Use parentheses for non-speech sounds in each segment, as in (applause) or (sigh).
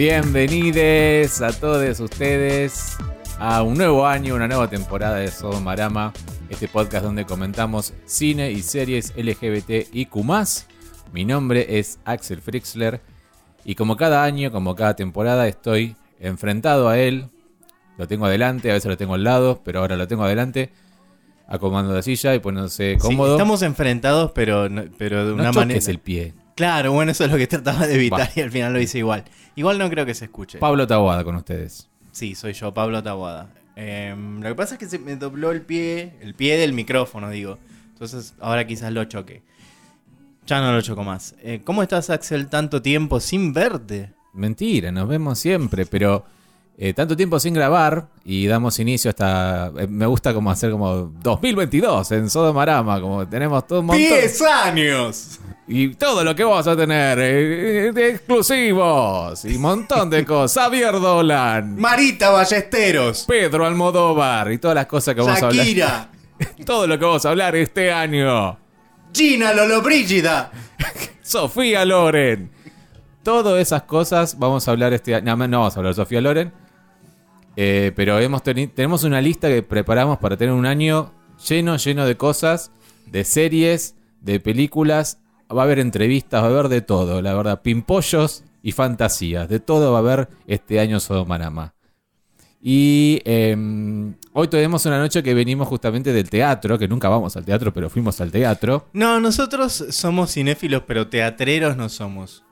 Bienvenidos a todos ustedes a un nuevo año, una nueva temporada de Sodomarama, este podcast donde comentamos cine y series LGBT y Q+. Mi nombre es Axel Frixler y como cada año, como cada temporada, estoy enfrentado a él. Lo tengo adelante, a veces lo tengo al lado, pero ahora lo tengo adelante, acomodando la silla y poniéndose Sí, cómodo. estamos enfrentados, pero, pero de no una manera. el pie. Claro, bueno, eso es lo que trataba de evitar Va. y al final lo hice igual. Igual no creo que se escuche. Pablo Taboada con ustedes. sí, soy yo, Pablo Tabuada. lo que pasa es que se me dobló el pie, el pie del micrófono, digo. Entonces ahora quizás lo choque. Ya no lo choco más. Eh, ¿Cómo estás, Axel, tanto tiempo sin verte? Mentira, nos vemos siempre, pero eh, tanto tiempo sin grabar y damos inicio hasta. eh, me gusta como hacer como 2022 en Sodomarama, como tenemos todo un montón. ¡10 años! Y todo lo que vamos a tener, eh, de exclusivos y un montón de cosas. Xavier Dolan, Marita Ballesteros. Pedro Almodóvar y todas las cosas que vamos a hablar. Shakira. (laughs) Todo lo que vamos a hablar este año. Gina Lollobrigida. (laughs) Sofía Loren. Todas esas cosas vamos a hablar este año. No, no vamos a hablar de Sofía Loren. Eh, pero tenemos una lista que preparamos para tener un año lleno, lleno de cosas, de series, de películas. Va a haber entrevistas, va a haber de todo, la verdad. Pimpollos y fantasías. De todo va a haber este año Sodomarama. Y em, hoy tenemos una noche que venimos justamente del teatro, que nunca vamos al teatro, pero fuimos al teatro. No, nosotros somos cinéfilos, pero teatreros no somos.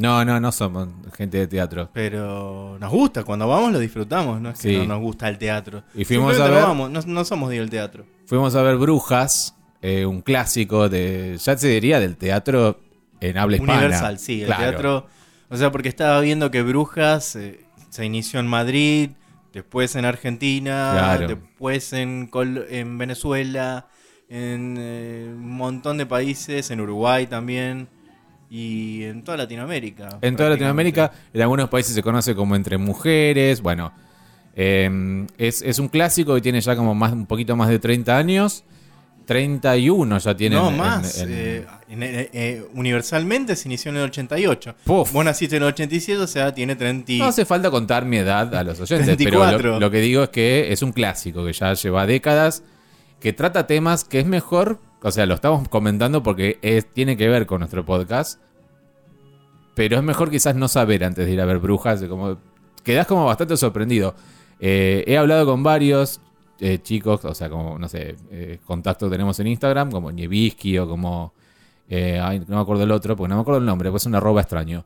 No, no, no somos gente de teatro. Pero nos gusta, cuando vamos lo disfrutamos, no es que Sí. no nos gusta el teatro. Y fuimos Simplemente a no ver- vamos, no, no somos del teatro. Fuimos a ver Brujas, eh, un clásico de, ya se diría, del teatro en habla hispana. Universal, sí, el Claro. teatro. O sea, porque estaba viendo que Brujas eh, se inició en Madrid, después en Argentina, Claro. después en, Col- en Venezuela, en eh, un montón de países, en Uruguay también. Y en toda Latinoamérica. En toda. Latinoamérica, en algunos países se conoce como Entre Mujeres. Bueno, eh, es, es un clásico que tiene ya como más, un poquito más de 30 años. 31 ya tiene. No, en- más. en- eh, eh, eh, universalmente se inició en el 88. Puf. Vos naciste en el 87, o sea, tiene 30. y- No hace falta contar mi edad a los oyentes, pero 34. lo, lo que digo es que es un clásico que ya lleva décadas, que trata temas que es mejor, o sea, lo estamos comentando porque tiene que ver con nuestro podcast, pero es mejor quizás no saber antes de ir a ver Brujas, como quedás como bastante sorprendido. Eh, he hablado con varios eh, chicos, o sea, como, no sé, eh, contactos que tenemos en Instagram, como Nievisky o como... eh, ay, no me acuerdo el otro, porque no me acuerdo el nombre, pues es un arroba extraño.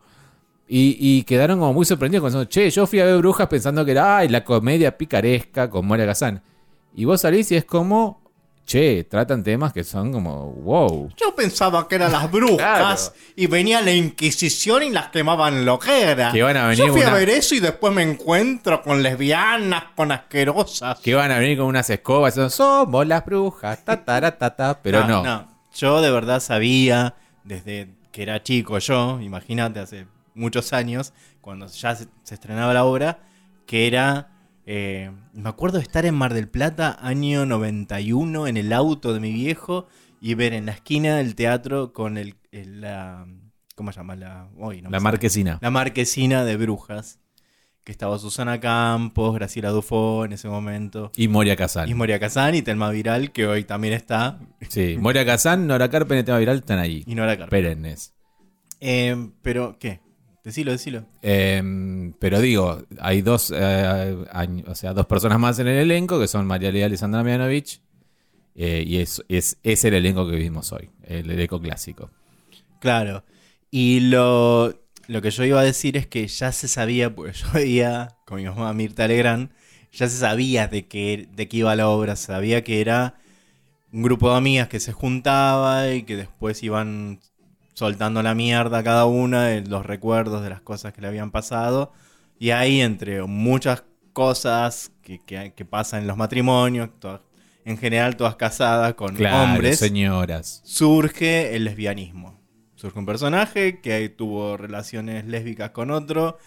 Y, quedaron como muy sorprendidos pensando, che, yo fui a ver Brujas pensando que era ay, la comedia picaresca con Moria Kazan. Y vos salís y es como, che, tratan temas que son como, wow. Yo pensaba que eran las brujas Claro. y venía la Inquisición y las quemaban lo que van a venir Yo fui una- a ver eso y después me encuentro con lesbianas, con asquerosas. Que van a venir con unas escobas diciendo, somos las brujas, ta, ta, ta, ta, ta", pero no. Yo de verdad sabía, desde que era chico yo, imagínate, hace muchos años, cuando ya se, se estrenaba la obra, que era... eh, me acuerdo de estar en Mar del Plata, año 91, en el auto de mi viejo, y ver en la esquina del teatro con el... el, la, ¿Cómo se llama? La, no marquesina. La marquesina de brujas. Que estaba Susana Campos, Graciela Dufo en ese momento. Y Moria Kazan. Y Moria Kazan y Telma Viral, que hoy también está. Sí, Moria Kazan, Nora Carpen y Tema Viral están ahí. Y Nora Carpenter. Perennes. Eh, pero, ¿qué? Decilo, decilo. Eh, pero digo, hay dos, eh, o sea, dos personas más en el elenco, que son María Leal y Sandra Mianovich. eh, y es, es, es el elenco que vimos hoy, el elenco clásico. Claro. Y lo, lo que yo iba a decir es que ya se sabía, porque yo veía con mi mamá Mirta Legrand, ya se sabía de qué, de qué iba la obra. Se sabía que era un grupo de amigas que se juntaba y que después iban soltando la mierda a cada una de los recuerdos de las cosas que le habían pasado. Y ahí, entre muchas cosas que, que- que pasan en los matrimonios, todas- en general todas casadas con Claro, hombres, señoras. surge el lesbianismo. Surge un personaje que tuvo relaciones lésbicas con otro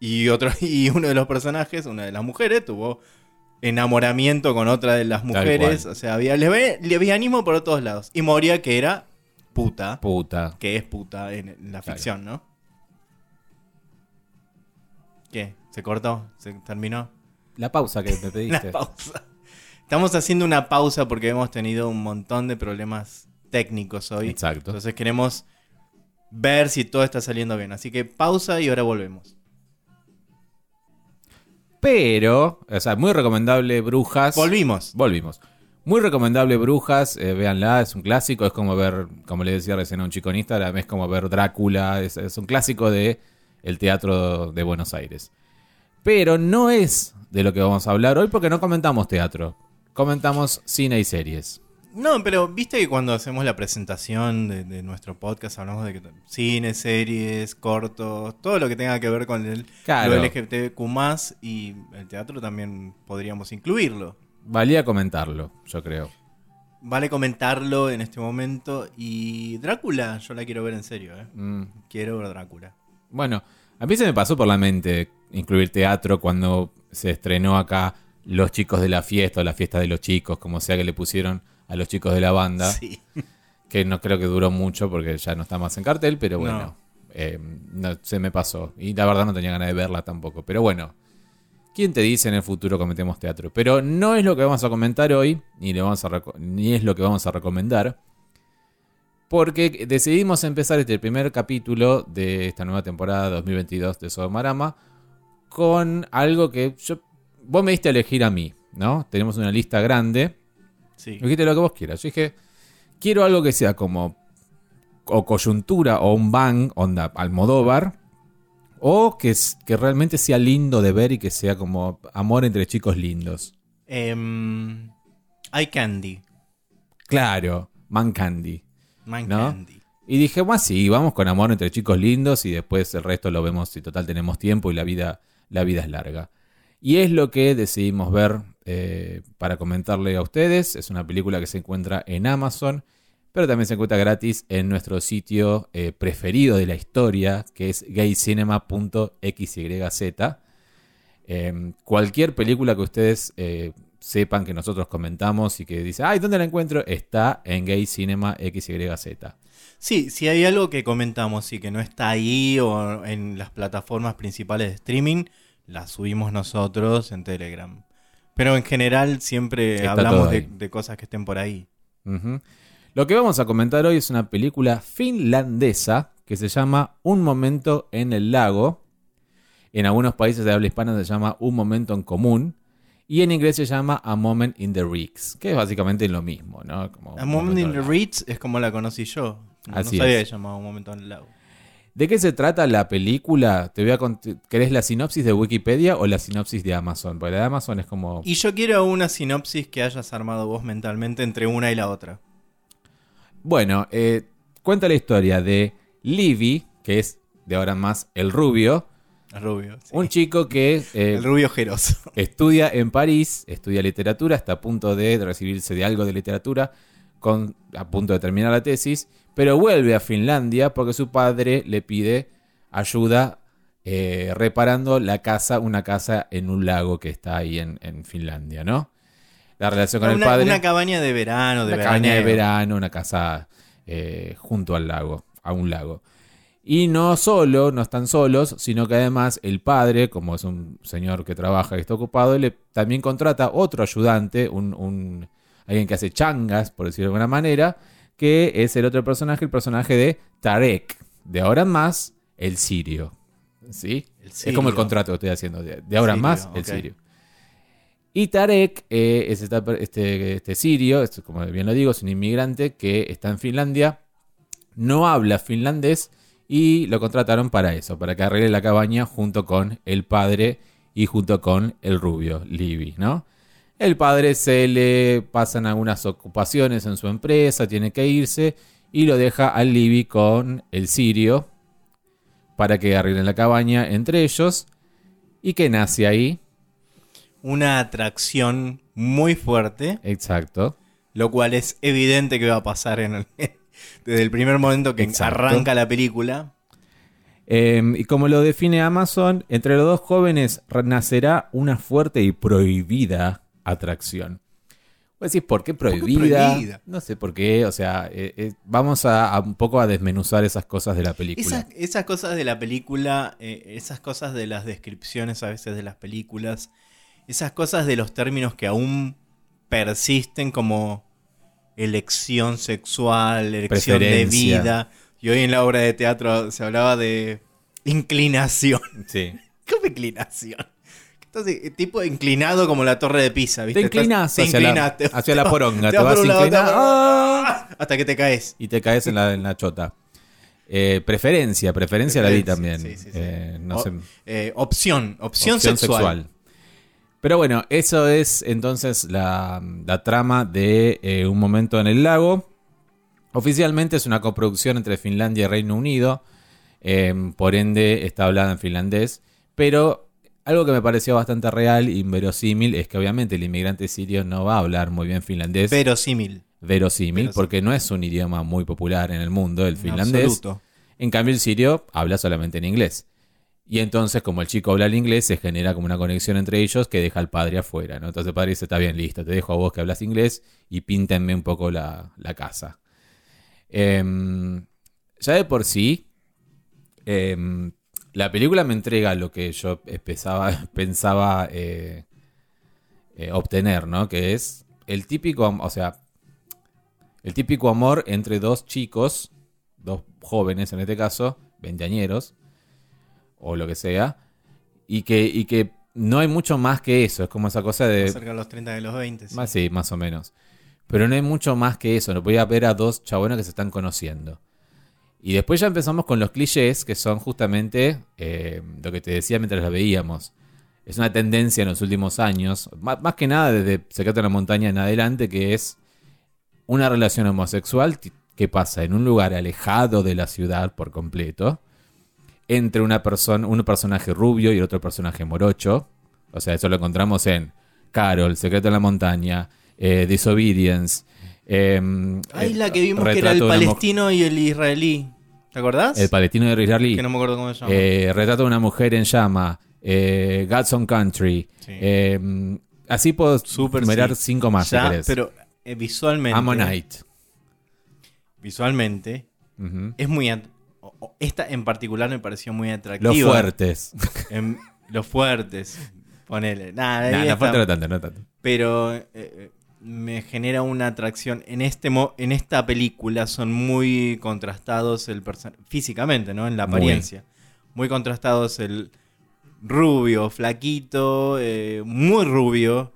y otro (laughs) y uno de los personajes, una de las mujeres, tuvo enamoramiento con otra de las mujeres. O sea, había lesbi- lesbianismo por todos lados. Y Moria, que era puta, Puta. que es puta en, en la ficción, ¿no? ¿Qué? ¿Se cortó? ¿Se terminó? La pausa que me (laughs) pediste. La pausa. Estamos haciendo una pausa porque hemos tenido un montón de problemas técnicos hoy. Exacto. Entonces queremos ver si todo está saliendo bien. Así que pausa y ahora volvemos. Pero, o sea, muy recomendable Brujas. Volvimos. Volvimos. Muy recomendable Brujas, eh, véanla, es un clásico, es como ver, como le decía recién a un chico en Instagram, es como ver Drácula, es, es un clásico de el teatro de Buenos Aires. Pero no es de lo que vamos a hablar hoy porque no comentamos teatro, comentamos cine y series. No, pero viste que cuando hacemos la presentación de, de nuestro podcast hablamos de que cine, series, cortos, todo lo que tenga que ver con el Claro. lo LGBTQ+, y el teatro también podríamos incluirlo. Valía comentarlo, yo creo. Vale comentarlo en este momento. Y Drácula, yo la quiero ver en serio, ¿eh? Mm. Quiero ver Drácula. Bueno, a mí se me pasó por la mente incluir teatro cuando se estrenó acá Los chicos de la fiesta o la fiesta de los chicos, como sea que le pusieron a los chicos de la banda, Sí. (laughs) que no creo que duró mucho porque ya no está más en cartel, pero bueno, No. eh, no, se me pasó. Y la verdad no tenía ganas de verla tampoco, pero bueno. ¿Quién te dice en el futuro cometemos teatro? Pero no es lo que vamos a comentar hoy, ni, le vamos a reco- ni es lo que vamos a recomendar. Porque decidimos empezar este primer capítulo de esta nueva temporada 2022 de Sodomarama con algo que yo, vos me diste a elegir a mí, ¿no? Tenemos una lista grande. Sí. Dijiste lo que vos quieras. Yo dije, quiero algo que sea como o coyuntura o un bang, onda Almodóvar, o que, es- que realmente sea lindo de ver y que sea como amor entre chicos lindos. Em, Eye Candy. Claro, Man Candy. Man ¿No? Candy. Y dije, bueno, sí, vamos con amor entre chicos lindos y después el resto lo vemos si total tenemos tiempo y la vida, la vida es larga. Y es lo que decidimos ver eh, para comentarle a ustedes. Es una película que se encuentra en Amazon, pero también se encuentra gratis en nuestro sitio eh, preferido de la historia, que es gaycinema.xyz. Eh, cualquier película que ustedes eh, sepan que nosotros comentamos y que dice, ay, ¿dónde la encuentro? Está en Gay Cinema XYZ. Sí, si hay algo que comentamos y que no está ahí o en las plataformas principales de streaming, la subimos nosotros en Telegram. Pero en general siempre Está hablamos de, cosas que estén por ahí. Lo que vamos a comentar hoy es una película finlandesa que se llama Un momento en el lago. En algunos países de habla hispana se llama Un momento en común. Y en inglés se llama A Moment in the Reeks, que es básicamente lo mismo, ¿no? Como A Moment in the. Reeds es como la conocí yo. No, Así no sabía es. que llamaba un momento en el lago. ¿De qué se trata la película? Te voy a ¿Querés la sinopsis de Wikipedia o la sinopsis de Amazon? Porque la de Amazon es como... Y yo quiero una sinopsis que hayas armado vos mentalmente entre una y la otra. Bueno, eh, cuenta la historia de Livy, que es de ahora en más el rubio, El rubio. sí. un chico que eh, el rubio jeroso. (laughs) estudia en París, estudia literatura, está a punto de recibirse de algo de literatura, con, a punto de terminar la tesis, pero vuelve a Finlandia porque su padre le pide ayuda eh, reparando la casa, una casa en un lago que está ahí en, en Finlandia, ¿no? La relación con el una, padre. una cabaña de verano, de Una cabaña de verano, una casa eh, junto al lago, a un lago. Y no solo, no están solos, sino que además el padre, como es un señor que trabaja y está ocupado, le también contrata otro ayudante, un, un- alguien que hace changas, por decirlo de alguna manera, que es el otro personaje, el personaje de Tarek, de ahora en más, el sirio. ¿Sí? El Es como el contrato que estoy haciendo, de, ahora en más, el sirio. Y Tarek eh, es este, este sirio, es, como bien lo digo, es un inmigrante que está en Finlandia, no habla finlandés y lo contrataron para eso, para que arregle la cabaña junto con el padre y junto con el rubio, Libby, ¿no? El padre se le pasan algunas ocupaciones en su empresa, tiene que irse y lo deja al Libby con el sirio para que arreglen la cabaña entre ellos. ¿Y que nace ahí? Una atracción muy fuerte, Exacto. lo cual es evidente que va a pasar en el- (laughs) desde el primer momento que Exacto. arranca la película. Eh, y como lo define Amazon, entre los dos jóvenes nacerá una fuerte y prohibida atracción. Vos decís, ¿por qué prohibida? prohibida? No sé por qué, o sea, eh, eh, vamos a, a un poco a desmenuzar esas cosas de la película. Esas, esas cosas de la película, eh, esas cosas de las descripciones a veces de las películas, esas cosas de los términos que aún persisten como elección sexual, elección de vida. Y hoy en la obra de teatro se hablaba de inclinación. Sí. (laughs) ¿Cómo inclinación? Entonces, tipo inclinado como la torre de Pisa, ¿viste? Te inclinás Estás- te hacia la- te- hacia la (laughs) poronga, te vas por- ¡Ah! hasta que te caes. Y te caes en la, en la chota. Eh, preferencia, preferencia la vi también. Sí, sí, sí. Eh, no O- sé. eh, opción, opción, opción sexual. Pero bueno, eso es entonces la, la trama de eh, Un momento en el lago. Oficialmente es una coproducción entre Finlandia y Reino Unido. eh, por ende está hablada en finlandés. Pero algo que me pareció bastante real y inverosímil es que obviamente el inmigrante sirio no va a hablar muy bien finlandés. Verosímil. verosímil, Verosímil. porque no es un idioma muy popular en el mundo, el en finlandés. absoluto. En cambio, el sirio habla solamente en inglés. Y entonces, como el chico habla el inglés, se genera como una conexión entre ellos que deja al padre afuera. Entonces el padre dice, está bien, listo, te dejo a vos que hablas inglés y píntenme un poco la, la casa. Em, ya de por sí, em, la película me entrega lo que yo (laughs) pensaba, eh, eh, obtener, ¿no? Que es el típico, o sea, el típico amor entre dos chicos, dos jóvenes en este caso, veinteañeros, o lo que sea, y que, y que no hay mucho más que eso, es como esa cosa de... Cerca de los 30 de los 20. sí. Más, sí, más o menos. Pero no hay mucho más que eso. No voy a ver a dos chabones que se están conociendo. Y después ya empezamos con los clichés, que son justamente eh, lo que te decía mientras la veíamos. Es una tendencia en los últimos años, má- más, que nada desde Secreto en la Montaña en adelante, que es una relación homosexual que pasa en un lugar alejado de la ciudad por completo, entre una persona, un personaje rubio y otro personaje morocho. O sea, eso lo encontramos en Carol, Secreto en la Montaña, eh, Disobedience. em, Ay, eh, la que vimos que era el palestino y el israelí. ¿Te acordás? El palestino de Richard Lee. Que no me acuerdo cómo se llama. Eh, Retrato de una mujer en llama. Eh, Godson Country. Sí. eh, así puedo Súper, numerar sí. cinco más, Ya, si querés. pero eh, visualmente. Ammonite. Visualmente. Es muy. Esta en particular me pareció muy atractiva. Los fuertes. En- los fuertes. Ponele. Nada, Nah, no fuerte no tanto, no tanto. pero eh, eh, me genera una atracción. En, este mo- en esta película son muy contrastados el físicamente, ¿no? En la Muy. apariencia. Muy, contrastados el rubio, flaquito, eh, muy rubio,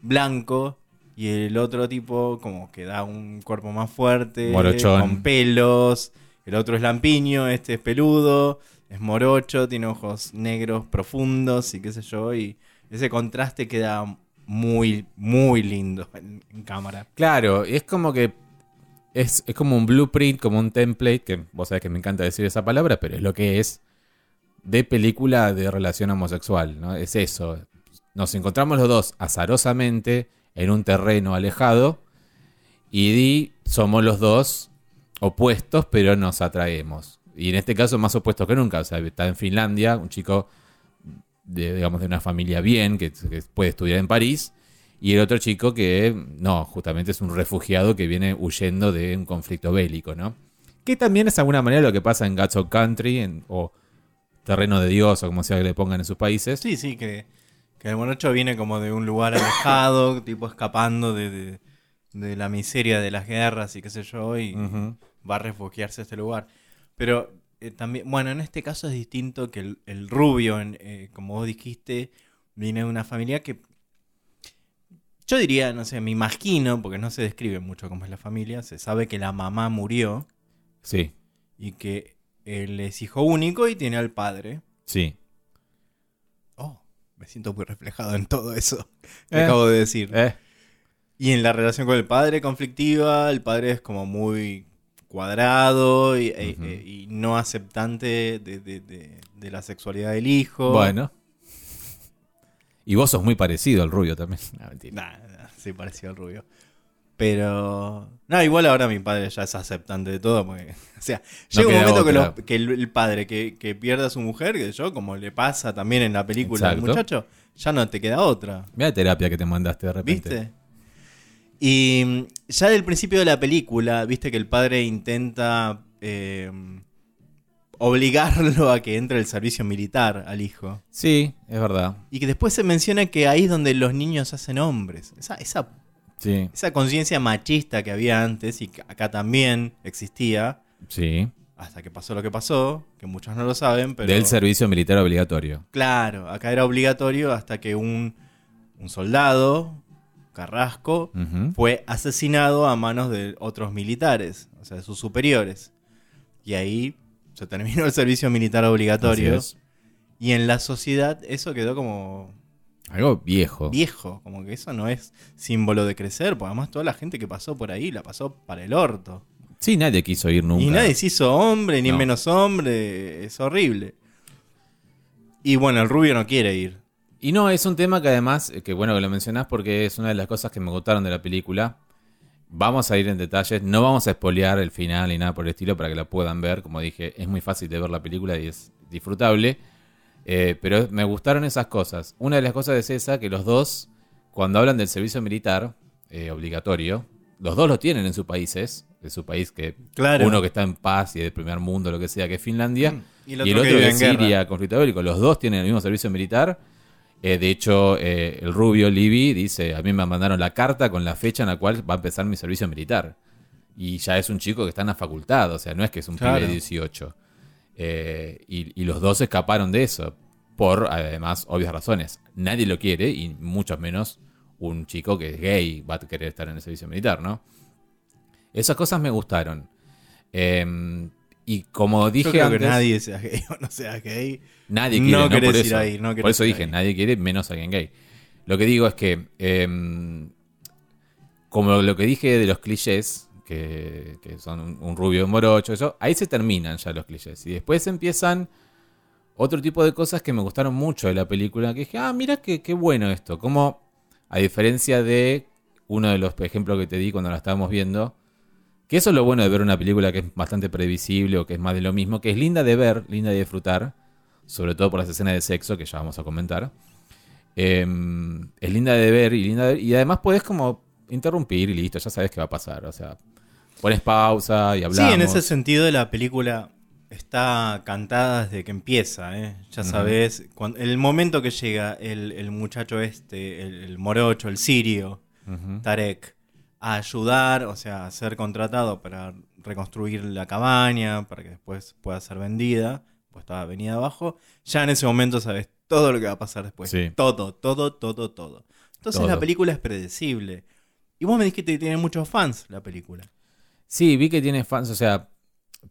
blanco. Y el otro tipo como que da un cuerpo más fuerte, Morochón. con pelos. El otro es lampiño, este es peludo, es morocho, tiene ojos negros profundos y qué sé yo. Y ese contraste queda muy, muy lindo en, cámara. Claro, es como que es, es como un blueprint, como un template, que vos sabés que me encanta decir esa palabra, pero es lo que es de película de relación homosexual, ¿no? Es eso. Nos encontramos los dos azarosamente en un terreno alejado y somos los dos opuestos, pero nos atraemos. Y en este caso más opuestos que nunca. O sea, está en Finlandia, un chico de, digamos, de una familia bien, que, puede estudiar en París, y el otro chico que, no, justamente es un refugiado que viene huyendo de un conflicto bélico, ¿no? Que también es de alguna manera lo que pasa en of Country, en- o Terreno de Dios, o como sea que le pongan en sus países. Sí, sí, que, que el morocho viene como de un lugar alejado, (laughs) tipo escapando de- de la miseria de las guerras y qué sé yo, y va a refugiarse a este lugar. Pero eh, también, bueno, en este caso es distinto que el, el rubio, en, eh, como vos dijiste, viene de una familia que yo diría, no sé, me imagino, porque no se describe mucho cómo es la familia, se sabe que la mamá murió Sí, y que él es hijo único y tiene al padre. sí. Oh, me siento muy reflejado en todo eso que Eh. acabo de decir. Eh, Y en la relación con el padre conflictiva, el padre es como muy cuadrado y, e- e- y no aceptante de, de- de- de la sexualidad del hijo. bueno. Y vos sos muy parecido al rubio también. (laughs) No, mentira. Nah, nah, sí, pareció al rubio. Pero. No, igual ahora mi padre ya es aceptante de todo. Porque, (laughs) o sea, No llega un momento que, los- que el, padre que, que pierde a su mujer, que yo, como le pasa también en la película al muchacho, ya no te queda otra. Mira la terapia que te mandaste de repente. ¿Viste? Y mm, ya del principio de la película, viste que el padre intenta eh, obligarlo a que entre al servicio militar al hijo. Sí, es verdad. Y que después se menciona que ahí es donde los niños hacen hombres. Esa, esa, Sí, esa conciencia machista que había antes y que acá también existía, sí. hasta que pasó lo que pasó, que muchos no lo saben, pero... Del servicio militar obligatorio. Claro, acá era obligatorio hasta que un, un soldado, Carrasco, fue asesinado a manos de otros militares, o sea, de sus superiores. Y ahí se terminó el servicio militar obligatorio. Y en la sociedad eso quedó como Algo viejo. viejo, como que eso no es símbolo de crecer, porque además toda la gente que pasó por ahí la pasó para el orto. Sí, nadie quiso ir nunca. Y nadie se hizo hombre, ni No. menos hombre, es horrible. Y bueno, el rubio no quiere ir. Y no, es un tema que además, eh, que bueno que lo mencionás porque es una de las cosas que me gustaron de la película. Vamos a ir en detalles, no vamos a espolear el final ni nada por el estilo para que la puedan ver. Como dije, es muy fácil de ver la película y es disfrutable. Eh, pero me gustaron esas cosas. Una de las cosas es esa, que los dos, cuando hablan del servicio militar eh, obligatorio, los dos lo tienen en sus países, de su país que Claro. uno que está en paz y de primer mundo, lo que sea, que es Finlandia, Mm. Y y el el otro otro, que vive de en guerra. Siria, conflicto bélico. Los dos tienen el mismo servicio militar. Eh, de hecho, eh, el rubio Libby dice, a mí me mandaron la carta con la fecha en la cual va a empezar mi servicio militar. Y ya es un chico que está en la facultad, o sea, no es que es un Claro. pibe de 18. Eh, y, y los dos escaparon de eso, por además obvias razones. Nadie lo quiere, y mucho menos un chico que es gay va a querer estar en el servicio militar, ¿no? Esas cosas me gustaron. Y como dije Yo creo antes, que nadie sea gay o no sea gay. Nadie quiere, No no, por ir eso. ahí, no por eso ir dije, ahí. nadie quiere, menos alguien gay. Lo que digo es que, em, como lo que dije de los clichés, que, que son un, un rubio un morocho, eso, ahí se terminan ya los clichés. Y después empiezan otro tipo de cosas que me gustaron mucho de la película, que dije, ah, mira qué, qué bueno esto. Como, a diferencia de uno de los ejemplos que te di cuando la estábamos viendo, que eso es lo bueno de ver una película que es bastante previsible o que es más de lo mismo, que es linda de ver, linda de disfrutar, sobre todo por las escenas de sexo que ya vamos a comentar. Eh, es linda de ver y linda de- y además puedes como interrumpir y listo, ya sabes qué va a pasar. O sea, pones pausa y hablamos. Sí, en ese sentido la película está cantada desde que empieza, ¿eh? Ya sabes, cuando, el momento que llega el, el muchacho este, el, el morocho, el sirio. Tarek, a ayudar, o sea, a ser contratado para reconstruir la cabaña, para que después pueda ser vendida, pues estaba venida abajo, ya en ese momento sabes todo lo que va a pasar después. Sí. Todo, todo, todo, todo. Entonces Todo. la película es predecible. Y vos me dijiste que tiene muchos fans la película. Sí, vi que tiene fans, o sea,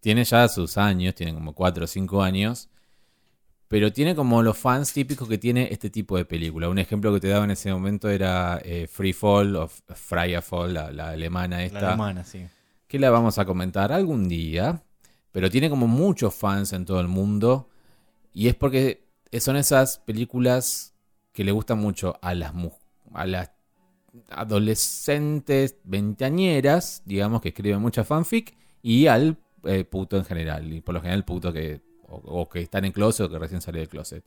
tiene ya sus años, tiene como 4 o 5 años, pero tiene como los fans típicos que tiene este tipo de película. Un ejemplo que te daba en ese momento era eh, Free Fall o Freya Fall, la, la alemana esta, La alemana, sí. que la vamos a comentar algún día, pero tiene como muchos fans en todo el mundo y es porque son esas películas que le gustan mucho a las a las adolescentes veinteañeras, digamos que escriben mucha fanfic y al eh, puto en general, y por lo general puto que o, o que están en closet o que recién salió del closet.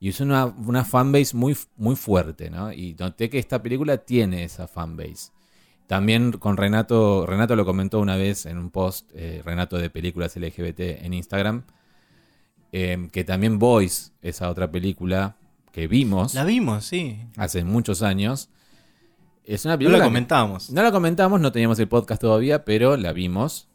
Y es una, una fanbase muy, muy fuerte, ¿no? Y noté que esta película tiene esa fanbase. También con Renato, Renato lo comentó una vez en un post, eh, Renato de películas LGBT en Instagram, eh, que también Boys, esa otra película que vimos La vimos, sí. hace muchos años, es una No película... la que- comentamos. no la comentamos, no teníamos el podcast todavía, pero la vimos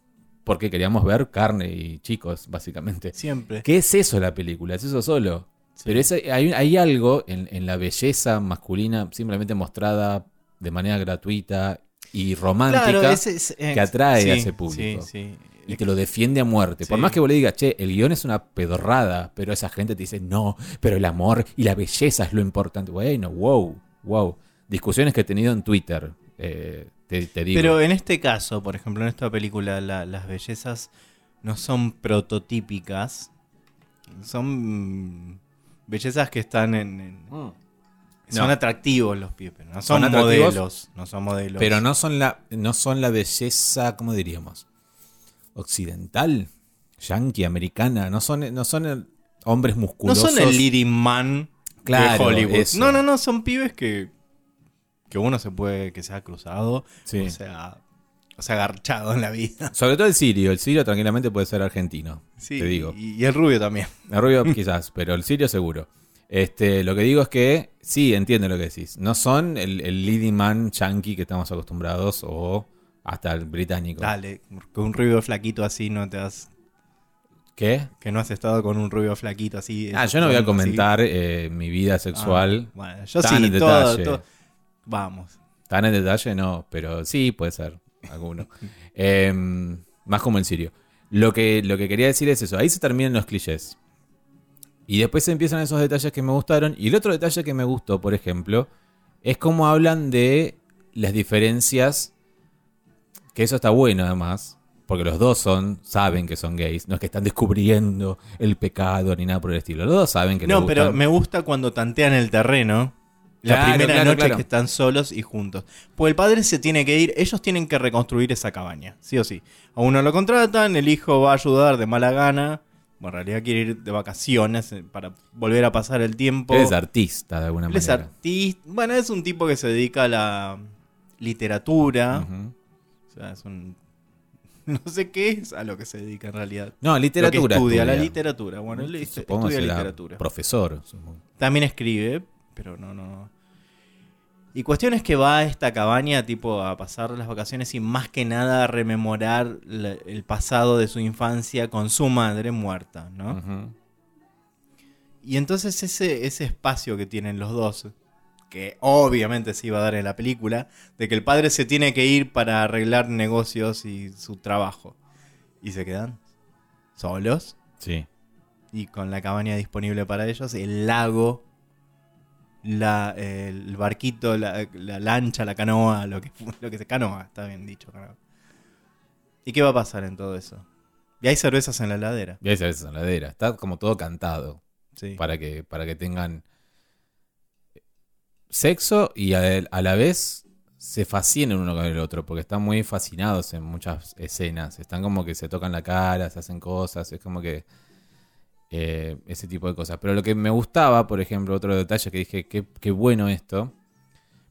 porque queríamos ver carne y chicos, básicamente. Siempre. ¿Qué es eso la película? Es eso solo. Sí. Pero es- hay, hay algo en, en la belleza masculina simplemente mostrada de manera gratuita y romántica Claro, ese es- que atrae sí, a ese público. Sí, sí. y te lo defiende a muerte. Por más que vos le digas, che, el guion es una pedorrada, pero esa gente te dice, no, pero el amor y la belleza es lo importante. Bueno, wow, wow. Discusiones que he tenido en Twitter, eh, te, te digo. Pero en este caso, por ejemplo, en esta película, la- las bellezas no son prototípicas. Son bellezas que están en. en- Mm. son No. atractivos los pibes, no son, modelos. No son modelos. Pero no son la, no son la belleza, ¿cómo diríamos? Occidental, yankee, americana. No son, no son el- hombres No musculosos. son el leading man Claro, de Hollywood. eso. No, no, no, son pibes que que uno se puede, que se ha cruzado, Sí. o sea, o sea, agarchado en la vida. (laughs) Sobre todo el sirio. El sirio tranquilamente puede ser argentino. Sí, Te digo. Y, el rubio también. (laughs) El rubio quizás, pero el sirio seguro. Este, lo que digo es que sí, entiendo lo que decís. No son el, el leading man yankee que estamos acostumbrados o hasta el británico. Dale, con un rubio flaquito así no te has... ¿Qué? Que no has estado con un rubio flaquito así. Ah, yo no voy a comentar eh, mi vida sexual. Ah, bueno, yo tan sí, en todo, detalle. todo. Vamos. Tan en detalle no, pero sí puede ser alguno. (laughs) Eh, más como el sirio. Lo que, lo que quería decir es eso, ahí se terminan los clichés. Y después empiezan esos detalles que me gustaron. Y el otro detalle que me gustó, por ejemplo, es cómo hablan de las diferencias. Que eso está bueno además. Porque los dos son, saben que son gays. No es que están descubriendo el pecado ni nada por el estilo. Los dos saben que les No, pero me gusta cuando tantean el terreno. La Claro, primera claro, noche claro. que están solos y juntos. Pues el padre se tiene que ir, ellos tienen que reconstruir esa cabaña, sí o sí. A uno lo contratan, el hijo va a ayudar de mala gana. Bueno, en realidad quiere ir de vacaciones eh, para volver a pasar el tiempo. Él es artista de alguna Él es manera. artista. Bueno, es un tipo que se dedica a la literatura. O sea, es un. (laughs) No sé qué es a lo que se dedica en realidad. No, Lo que literatura. estudia, la literatura. Bueno, él Supongo estudia literatura. Profesor. También escribe, pero no, no. Y cuestión es que va a esta cabaña, tipo, a pasar las vacaciones y más que nada a rememorar la- el pasado de su infancia con su madre muerta, ¿no? Y entonces ese, ese espacio que tienen los dos, que obviamente se iba a dar en la película, de que el padre se tiene que ir para arreglar negocios y su trabajo. Y se quedan solos Sí. y con la cabaña disponible para ellos, el lago, la, el barquito, la, la lancha, la canoa, lo que, lo que se canoa, está bien dicho. canoa. ¿Y qué va a pasar en todo eso? Y hay cervezas en la heladera. Y ahí se ve esa heladera. Está como todo cantado. Sí. Para que, para que tengan sexo y a, a la vez se fascinen uno con el otro. Porque están muy fascinados en muchas escenas. Están como que se tocan la cara, se hacen cosas. Es como que. Eh, ese tipo de cosas. Pero lo que me gustaba, por ejemplo, otro detalle que dije, qué, qué bueno esto.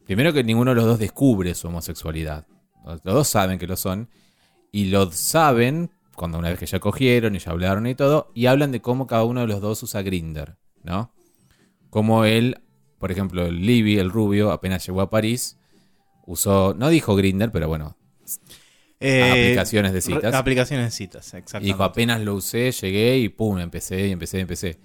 Primero que ninguno de los dos descubre su homosexualidad. Los dos saben que lo son. Y lo saben cuando una vez que ya cogieron y ya hablaron y todo. Y hablan de cómo cada uno de los dos usa Grinder, ¿no? Como él, por ejemplo, el Libby, el rubio, apenas llegó a París, usó, no dijo Grinder, pero bueno, Eh, aplicaciones de citas. Aplicaciones de citas, Y exactamente. dijo, apenas lo usé, llegué y pum, empecé y empecé y empecé.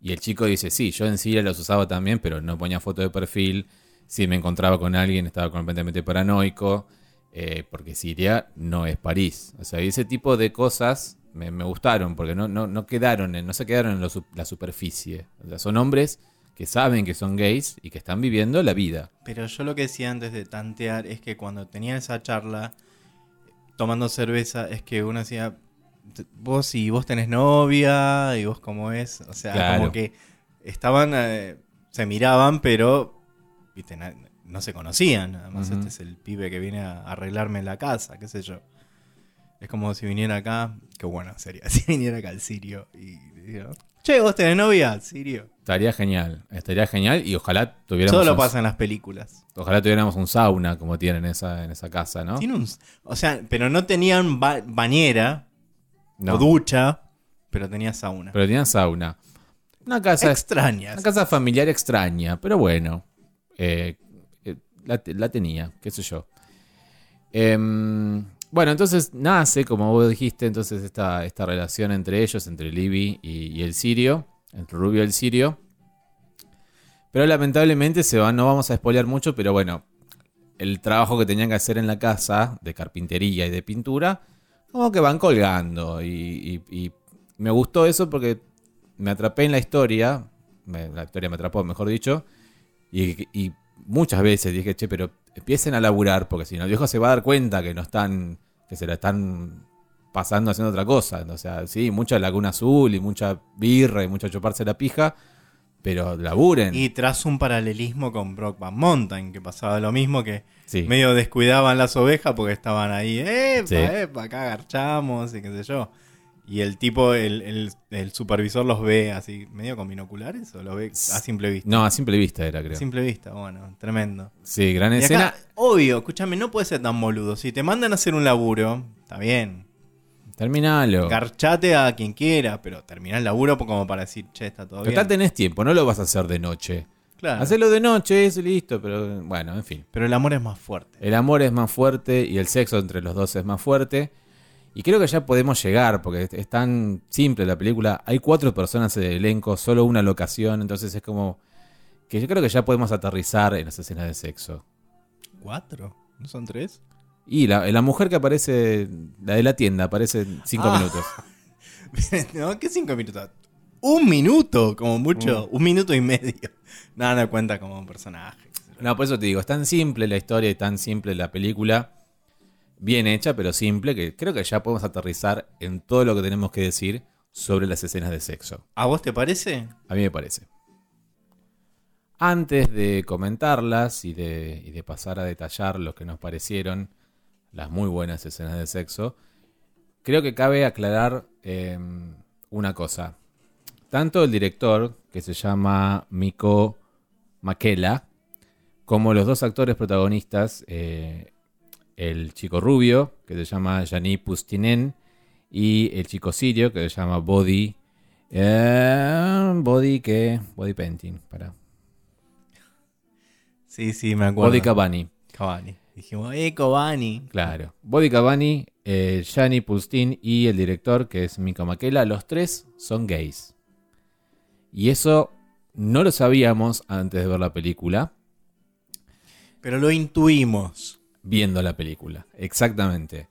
Y el chico dice, sí, yo en Siria los usaba también, pero no ponía foto de perfil. Si me encontraba con alguien, estaba completamente paranoico. eh, porque Siria no es París. O sea, y ese tipo de cosas me, me gustaron, porque no, no, no quedaron, en- no se quedaron en lo la superficie. O sea, son hombres que saben que son gays y que están viviendo la vida. Pero yo lo que decía antes de tantear es que cuando tenía esa charla tomando cerveza, es que uno decía, "T- vos y vos tenés novia, y vos cómo es. O sea, Claro. como que estaban, eh, se miraban, pero, viste, na- no se conocían. Además, Ujú. este es el pibe que viene a arreglarme la casa, qué sé yo. Es como si viniera acá, qué bueno sería, (laughs) si viniera acá el sirio y che, vos tenés novia, sirio. Estaría genial, estaría genial y ojalá tuviéramos, Todo lo un, pasa en las películas. ojalá tuviéramos un sauna como tienen en esa, en esa casa, ¿no? Tiene un, o sea, pero no tenían ba- bañera No, o ducha, pero tenía sauna. pero tenían sauna. Una casa, Extrañas. una casa familiar extraña, pero bueno, eh, eh, la, la tenía, qué sé yo. Em, bueno, entonces nace, como vos dijiste, entonces esta, esta relación entre ellos, entre Libby y, el sirio, entre Rubio y el sirio. Pero lamentablemente se va, no vamos a spoilear mucho, pero bueno, el trabajo que tenían que hacer en la casa de carpintería y de pintura, como que van colgando. Y, y- y me gustó eso porque me atrapé en la historia, la historia me atrapó, mejor dicho, y, y muchas veces dije, che, pero empiecen a laburar, porque si no, el viejo se va a dar cuenta que no están, que se la están pasando haciendo otra cosa. O sea, sí, mucha laguna azul y mucha birra y mucha chuparse la pija, pero laburen. Y tras un paralelismo con Brockback Mountain, que pasaba lo mismo, que sí. medio descuidaban las ovejas porque estaban ahí, epa, Sí. epa, acá garchamos y qué sé yo. Y el tipo, el, el- el supervisor los ve así, medio con binoculares o los ve a simple vista. No, a simple vista era, creo. A simple vista, bueno, tremendo. Sí, gran Y escena. acá, obvio, escúchame, no puede ser tan boludo. Si te mandan a hacer un laburo, está bien. Terminalo. Garchate a quien quiera, pero termina el laburo como para decir, che, está todo Total bien. tenés tiempo, no lo vas a hacer de noche. Claro. Hacelo de noche, eso listo, pero bueno, en fin. Pero el amor es más fuerte. El amor es más fuerte y el sexo entre los dos es más fuerte. Y creo que ya podemos llegar, porque es- tan simple la película. Hay cuatro personas en el elenco, solo una locación, entonces es como que yo creo que ya podemos aterrizar en las escenas de sexo. ¿Cuatro? ¿No son tres? Y la, la mujer que aparece, la de la tienda, aparece en cinco Ah. minutos. (laughs) no, ¿qué cinco minutos? Un minuto, como mucho. Un minuto y medio. Nada, no cuenta como un personaje. No, por eso te digo, es tan simple la historia y tan simple la película. Bien hecha, pero simple, que creo que ya podemos aterrizar en todo lo que tenemos que decir sobre las escenas de sexo. ¿A vos te parece? A mí me parece. Antes de comentarlas y de, y de pasar a detallar lo que nos parecieron las muy buenas escenas de sexo, creo que cabe aclarar eh, una cosa. Tanto el director, que se llama Miko Makela, como los dos actores protagonistas, eh, el chico rubio, que se llama Yanni Pustinen, y el chico sirio, que se llama Body. eh, body que. Body painting, para. Sí, sí, me acuerdo. Body Cavani, Cavani. Dijimos, eh, Cavani. claro. Body Cavani, eh, Pustin y el director, que es Miko Makela, los tres son gays. Y eso no lo sabíamos antes de ver la película. Pero lo intuimos. Viendo la película. Exactamente.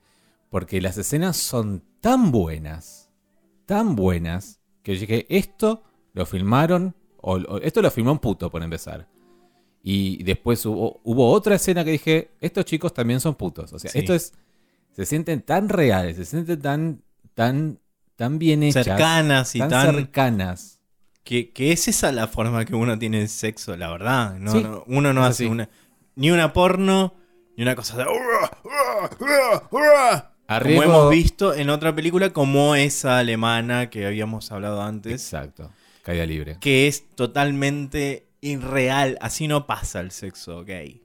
Porque las escenas son tan buenas, tan buenas, que yo dije, esto lo filmaron, o, o esto lo filmó un puto, por empezar. Y después hubo, hubo otra escena que dije, estos chicos también son putos. O sea, Sí. esto es, se sienten tan reales, se sienten tan, tan, tan bien hechas. Cercanas y tan, tan. cercanas. que, que es esa la forma que uno tiene de sexo, la verdad. No, Sí, no, uno no hace una. Ni una porno, ni una cosa de. A Como hemos visto en otra película, como esa alemana que habíamos hablado antes, Exacto. Caída libre. que es totalmente irreal. Así no pasa el sexo gay.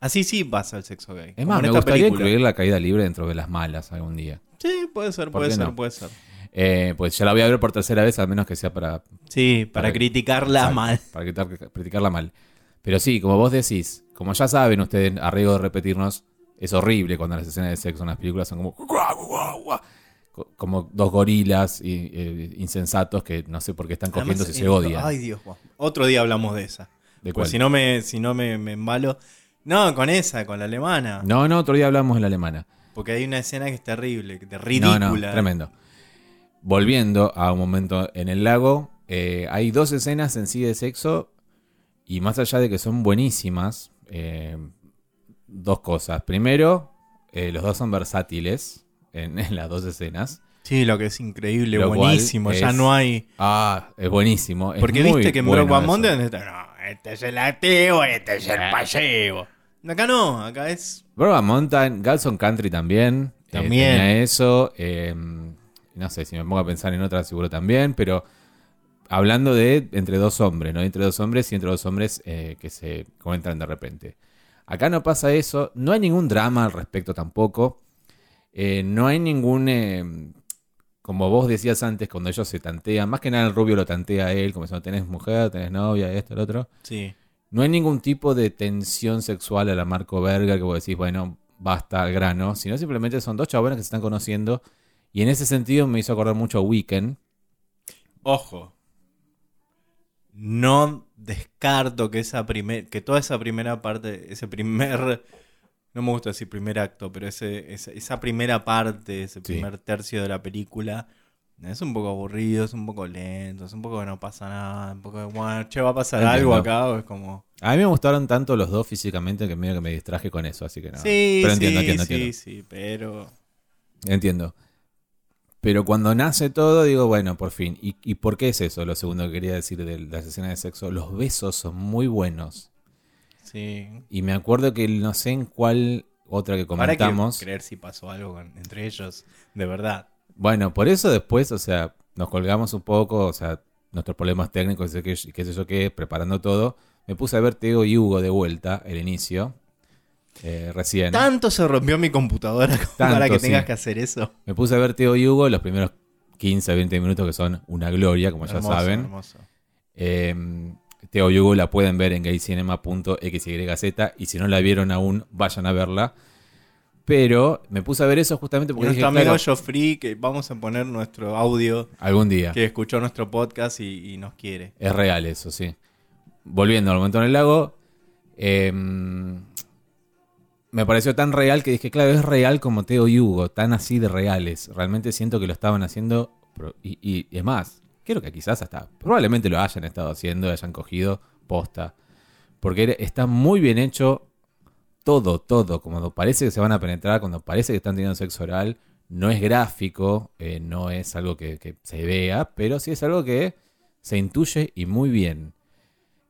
Así sí pasa el sexo gay. Es más, me gustaría película. incluir la caída libre dentro de las malas algún día. Sí, puede ser, ¿Por puede ser, no? puede ser. Eh, pues ya la voy a ver por tercera vez, al menos que sea para, Sí, para, Para- criticarla mal. para criticar- criticarla mal. Pero sí, como vos decís, como ya saben ustedes, a riesgo de repetirnos, es horrible cuando las escenas de sexo en las películas son como co- como dos gorilas y, eh, insensatos que no sé por qué están cogiendo si se odian. Ay, Dios. bueno, Otro día hablamos de esa. ¿De Pues cuál? si no me, si no me, me embalo. No, con esa, con la alemana. No, no, otro día hablamos de la alemana. Porque hay una escena que es terrible, que es No, ridícula. no, tremendo. Volviendo a un momento en el lago, eh, hay dos escenas en sí de sexo y más allá de que son buenísimas, eh, dos cosas. Primero, eh, los dos son versátiles en, (laughs) en las dos escenas. Sí, lo que es increíble, Lo buenísimo. Ya no hay. Ah, es buenísimo. Porque viste que en eso. Mountain. No, este es el activo, este es el pasivo. Acá no, acá es. Brokeback Mountain, Galson Country también. eh, También. tenía eso. eh, no sé, si me pongo a pensar en otra, seguro también. Pero hablando de entre dos hombres, ¿no? Entre dos hombres y entre dos hombres eh, que se encuentran de repente. Acá no pasa eso. No hay ningún drama al respecto tampoco. Eh, no hay ningún. eh, como vos decías antes, cuando ellos se tantean, más que nada el rubio lo tantea a él, como diciendo, tenés mujer, tenés novia, esto, el otro. Sí. No hay ningún tipo de tensión sexual a la Marco Berger que vos decís, bueno, basta al grano, sino simplemente son dos chabones que se están conociendo. Y en ese sentido me hizo acordar mucho a Weekend. Ojo. No descarto que esa primer, que toda esa primera parte, ese primer, no me gusta decir primer acto, pero ese, esa, esa primera parte, ese Sí. primer tercio de la película, es un poco aburrido, es un poco lento, es un poco que no pasa nada, un poco de, bueno, che, va a pasar Entiendo. algo acá, o es como... A mí me gustaron tanto los dos físicamente que medio que me distraje con eso, así que no. sí, Pero entiendo, sí, entiendo, sí, entiendo. sí, pero... Entiendo. Pero cuando nace todo, digo, bueno, por fin. ¿Y, y por qué es eso? Lo segundo que quería decir de las escenas de sexo. Los besos son muy buenos. Sí. Y me acuerdo que no sé en cuál otra que comentamos. creer si pasó algo con- entre ellos, de verdad. Bueno, por eso después, o sea, nos colgamos un poco, o sea, nuestros problemas técnicos, y qué, qué sé yo qué, preparando todo. Me puse a ver Teo y Hugo de vuelta, el inicio, eh, recién. Tanto se rompió mi computadora como Tanto, para que sí. tengas que hacer eso. Me puse a ver Teo y Hugo los primeros 15, 20 minutos que son una gloria, como ya saben. hermoso. Eh, Teo y Hugo la pueden ver en gaycinema.xyz y si no la vieron aún, vayan a verla. Pero me puse a ver eso justamente Y porque dije, nuestro amigo claro, Joffrey, que vamos a poner nuestro audio, algún día. que escuchó nuestro podcast y, y nos quiere. Es real eso, sí. Volviendo al momento en el lago, eh, me pareció tan real que dije, claro, es real como Teo y Hugo, tan así de reales. Realmente siento que lo estaban haciendo. Y, y- es más, creo que quizás hasta probablemente lo hayan estado haciendo, hayan cogido posta. Porque está muy bien hecho todo, todo. Cuando parece que se van a penetrar, cuando parece que están teniendo sexo oral. No es gráfico, eh, no es algo que, que se vea, pero sí es algo que se intuye y muy bien.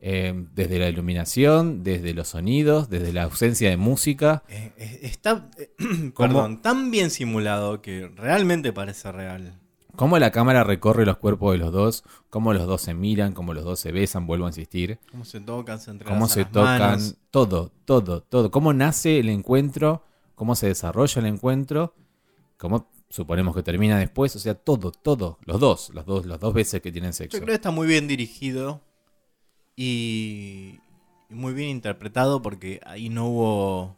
Eh, desde la iluminación, desde los sonidos, desde la ausencia de música. Eh, eh, está, (clears throat) perdón, tan bien simulado que realmente parece real. Cómo la cámara recorre los cuerpos de los dos, cómo los dos se miran, cómo los dos se besan, vuelvo a insistir. Cómo se tocan, se Cómo se las tocan, manos. todo, todo, todo. Cómo nace el encuentro, cómo se desarrolla el encuentro, cómo suponemos que termina después, o sea, todo, todo. Los dos, los dos, las dos veces que tienen Yo sexo. creo que está muy bien dirigido y, y muy bien interpretado porque ahí no hubo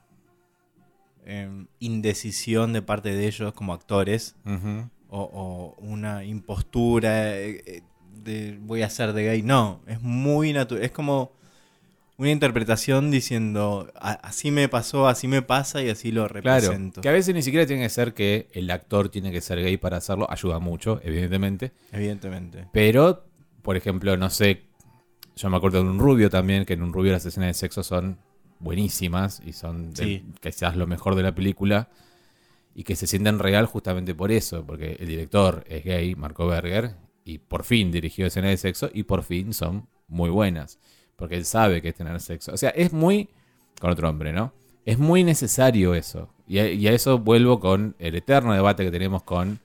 em, indecisión de parte de ellos como actores o, o una impostura eh, eh, de voy a ser de gay. No, es muy natural. Es como una interpretación diciendo "A- así me pasó, así me pasa y así lo Claro, represento. que a veces ni siquiera tiene que ser que el actor tiene que ser gay para hacerlo, ayuda mucho, evidentemente. Evidentemente. Pero, por ejemplo, no sé, yo me acuerdo de un rubio también, que en un rubio las escenas de sexo son buenísimas y son de- Sí. quizás lo mejor de la película y que se sienten real justamente por eso, porque el director es gay, Marco Berger, y por fin dirigió escenas de sexo y por fin son muy buenas, porque él sabe que es tener sexo. O sea, es muy, con otro hombre, ¿no? Es muy necesario eso. Y a, y a eso vuelvo con el eterno debate que tenemos con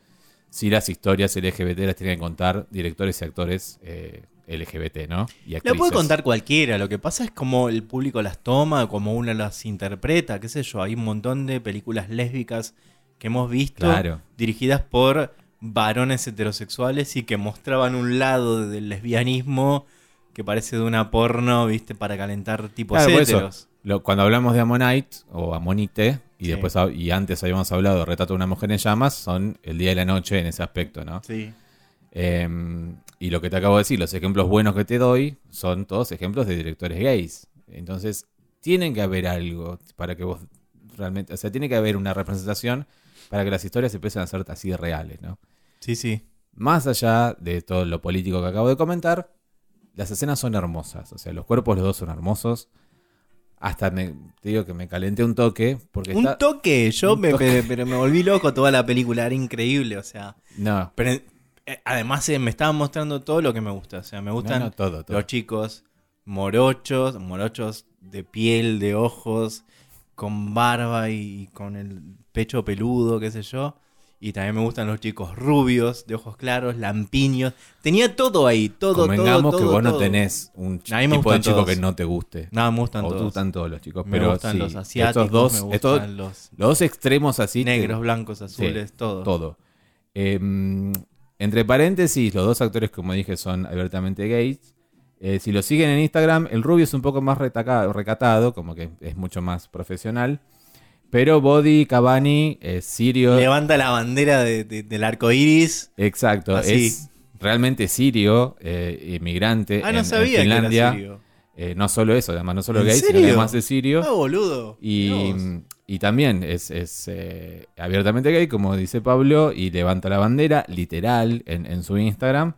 si las historias LGBT las tienen que contar directores y actores eh, LGBT, ¿no? Y La actrices. puede contar cualquiera, lo que pasa es como el público las toma, como uno las interpreta, qué sé yo, hay un montón de películas lésbicas que hemos visto Claro. dirigidas por varones heterosexuales y que mostraban un lado del lesbianismo que parece de una porno, viste, para calentar tipos Claro, heteros. lo- cuando hablamos de Ammonite o Amonite, y Sí. después hab- y antes habíamos hablado de Retrato de una mujer en llamas, son el día y la noche en ese aspecto, ¿no? Sí. Eh, y lo que te acabo de decir, los ejemplos buenos que te doy son todos ejemplos de directores gays. Entonces, tienen que haber algo para que vos realmente, o sea, tiene que haber una representación para que las historias empiecen a ser así reales, ¿no? Sí, sí. Más allá de todo lo político que acabo de comentar, las escenas son hermosas. O sea, los cuerpos los dos son hermosos. Hasta me, te digo que me calenté un toque. Porque Un está. toque, yo un me, toque. Pero, pero me volví loco toda la película, era increíble, o sea. No, Pero además eh, me estaban mostrando todo lo que me gusta, o sea, me gustan no, todo, todo. los chicos morochos, morochos de piel, de ojos, con barba y con el pecho peludo, qué sé yo. Y también me gustan los chicos rubios, de ojos claros, lampiños. Tenía todo ahí, todo, Convengamos todo, que todo, vos no tenés un tipo de gustan chico todos. que no te guste. No, me gustan o tú todos. están todos los chicos. me pero gustan sí, los asiáticos, estos dos, me estos- gustan los los dos extremos así. que- negros, blancos, azules, todo. Todo. Eh, entre paréntesis, los dos actores, como dije, son abiertamente gays. Eh, si lo siguen en Instagram, el rubio es un poco más recatado, como que es mucho más profesional. Pero Body Cavani es sirio. Levanta la bandera de- de- del arco iris. Exacto, Así. es realmente sirio, eh, inmigrante Ah, en, no en sabía que Finlandia. era sirio. Eh, no solo eso, además no solo ¿En gay, sino además es sirio. Ah, boludo. Y. y también es, es, eh, abiertamente gay, como dice Pablo, y levanta la bandera, literal, en, en su Instagram.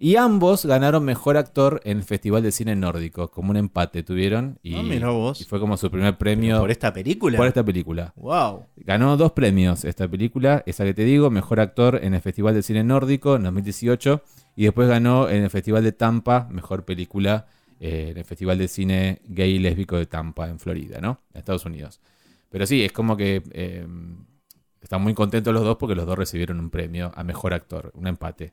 Y ambos ganaron mejor actor en el Festival de Cine Nórdico, como un empate tuvieron. Y, Ah, mirá vos. y fue como su primer premio ¿Por esta película? por esta película. Wow. Ganó dos premios esta película, esa que te digo, mejor actor en el Festival de Cine Nórdico en 2018. Y después ganó en el Festival de Tampa, mejor película eh, en el Festival de Cine Gay y Lésbico de Tampa, en Florida, ¿no? En Estados Unidos. Pero sí, es como que eh, están muy contentos los dos porque los dos recibieron un premio a mejor actor, un empate.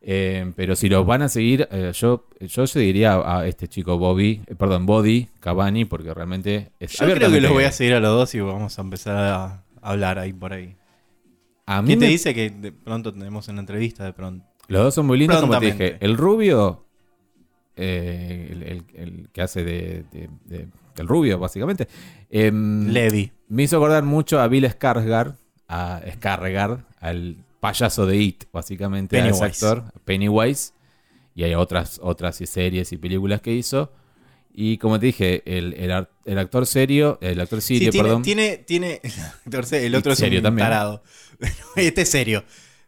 Eh, pero si los van a seguir, eh, yo, yo seguiría a este chico Bobby, eh, perdón, Body Cavani, porque realmente es. Yo creo que los voy a seguir a los dos y vamos a empezar a hablar ahí por ahí. A mí ¿Quién te me- dice que de pronto tenemos una entrevista de pronto? Los dos son muy lindos, como te dije. El rubio, eh, el, el- el que hace de, de- de- del rubio, básicamente, em, Levi. me hizo acordar mucho a Bill Skarsgård, a Skarsgård, al payaso de It, básicamente, a ese Pennywise. actor, Pennywise. Y hay otras, otras series y películas que hizo. Y como te dije, el, el el actor serio, el actor Sí, sirio, tiene, perdón. tiene, tiene- (laughs) el otro es serio un también. tarado. (laughs) Este es serio.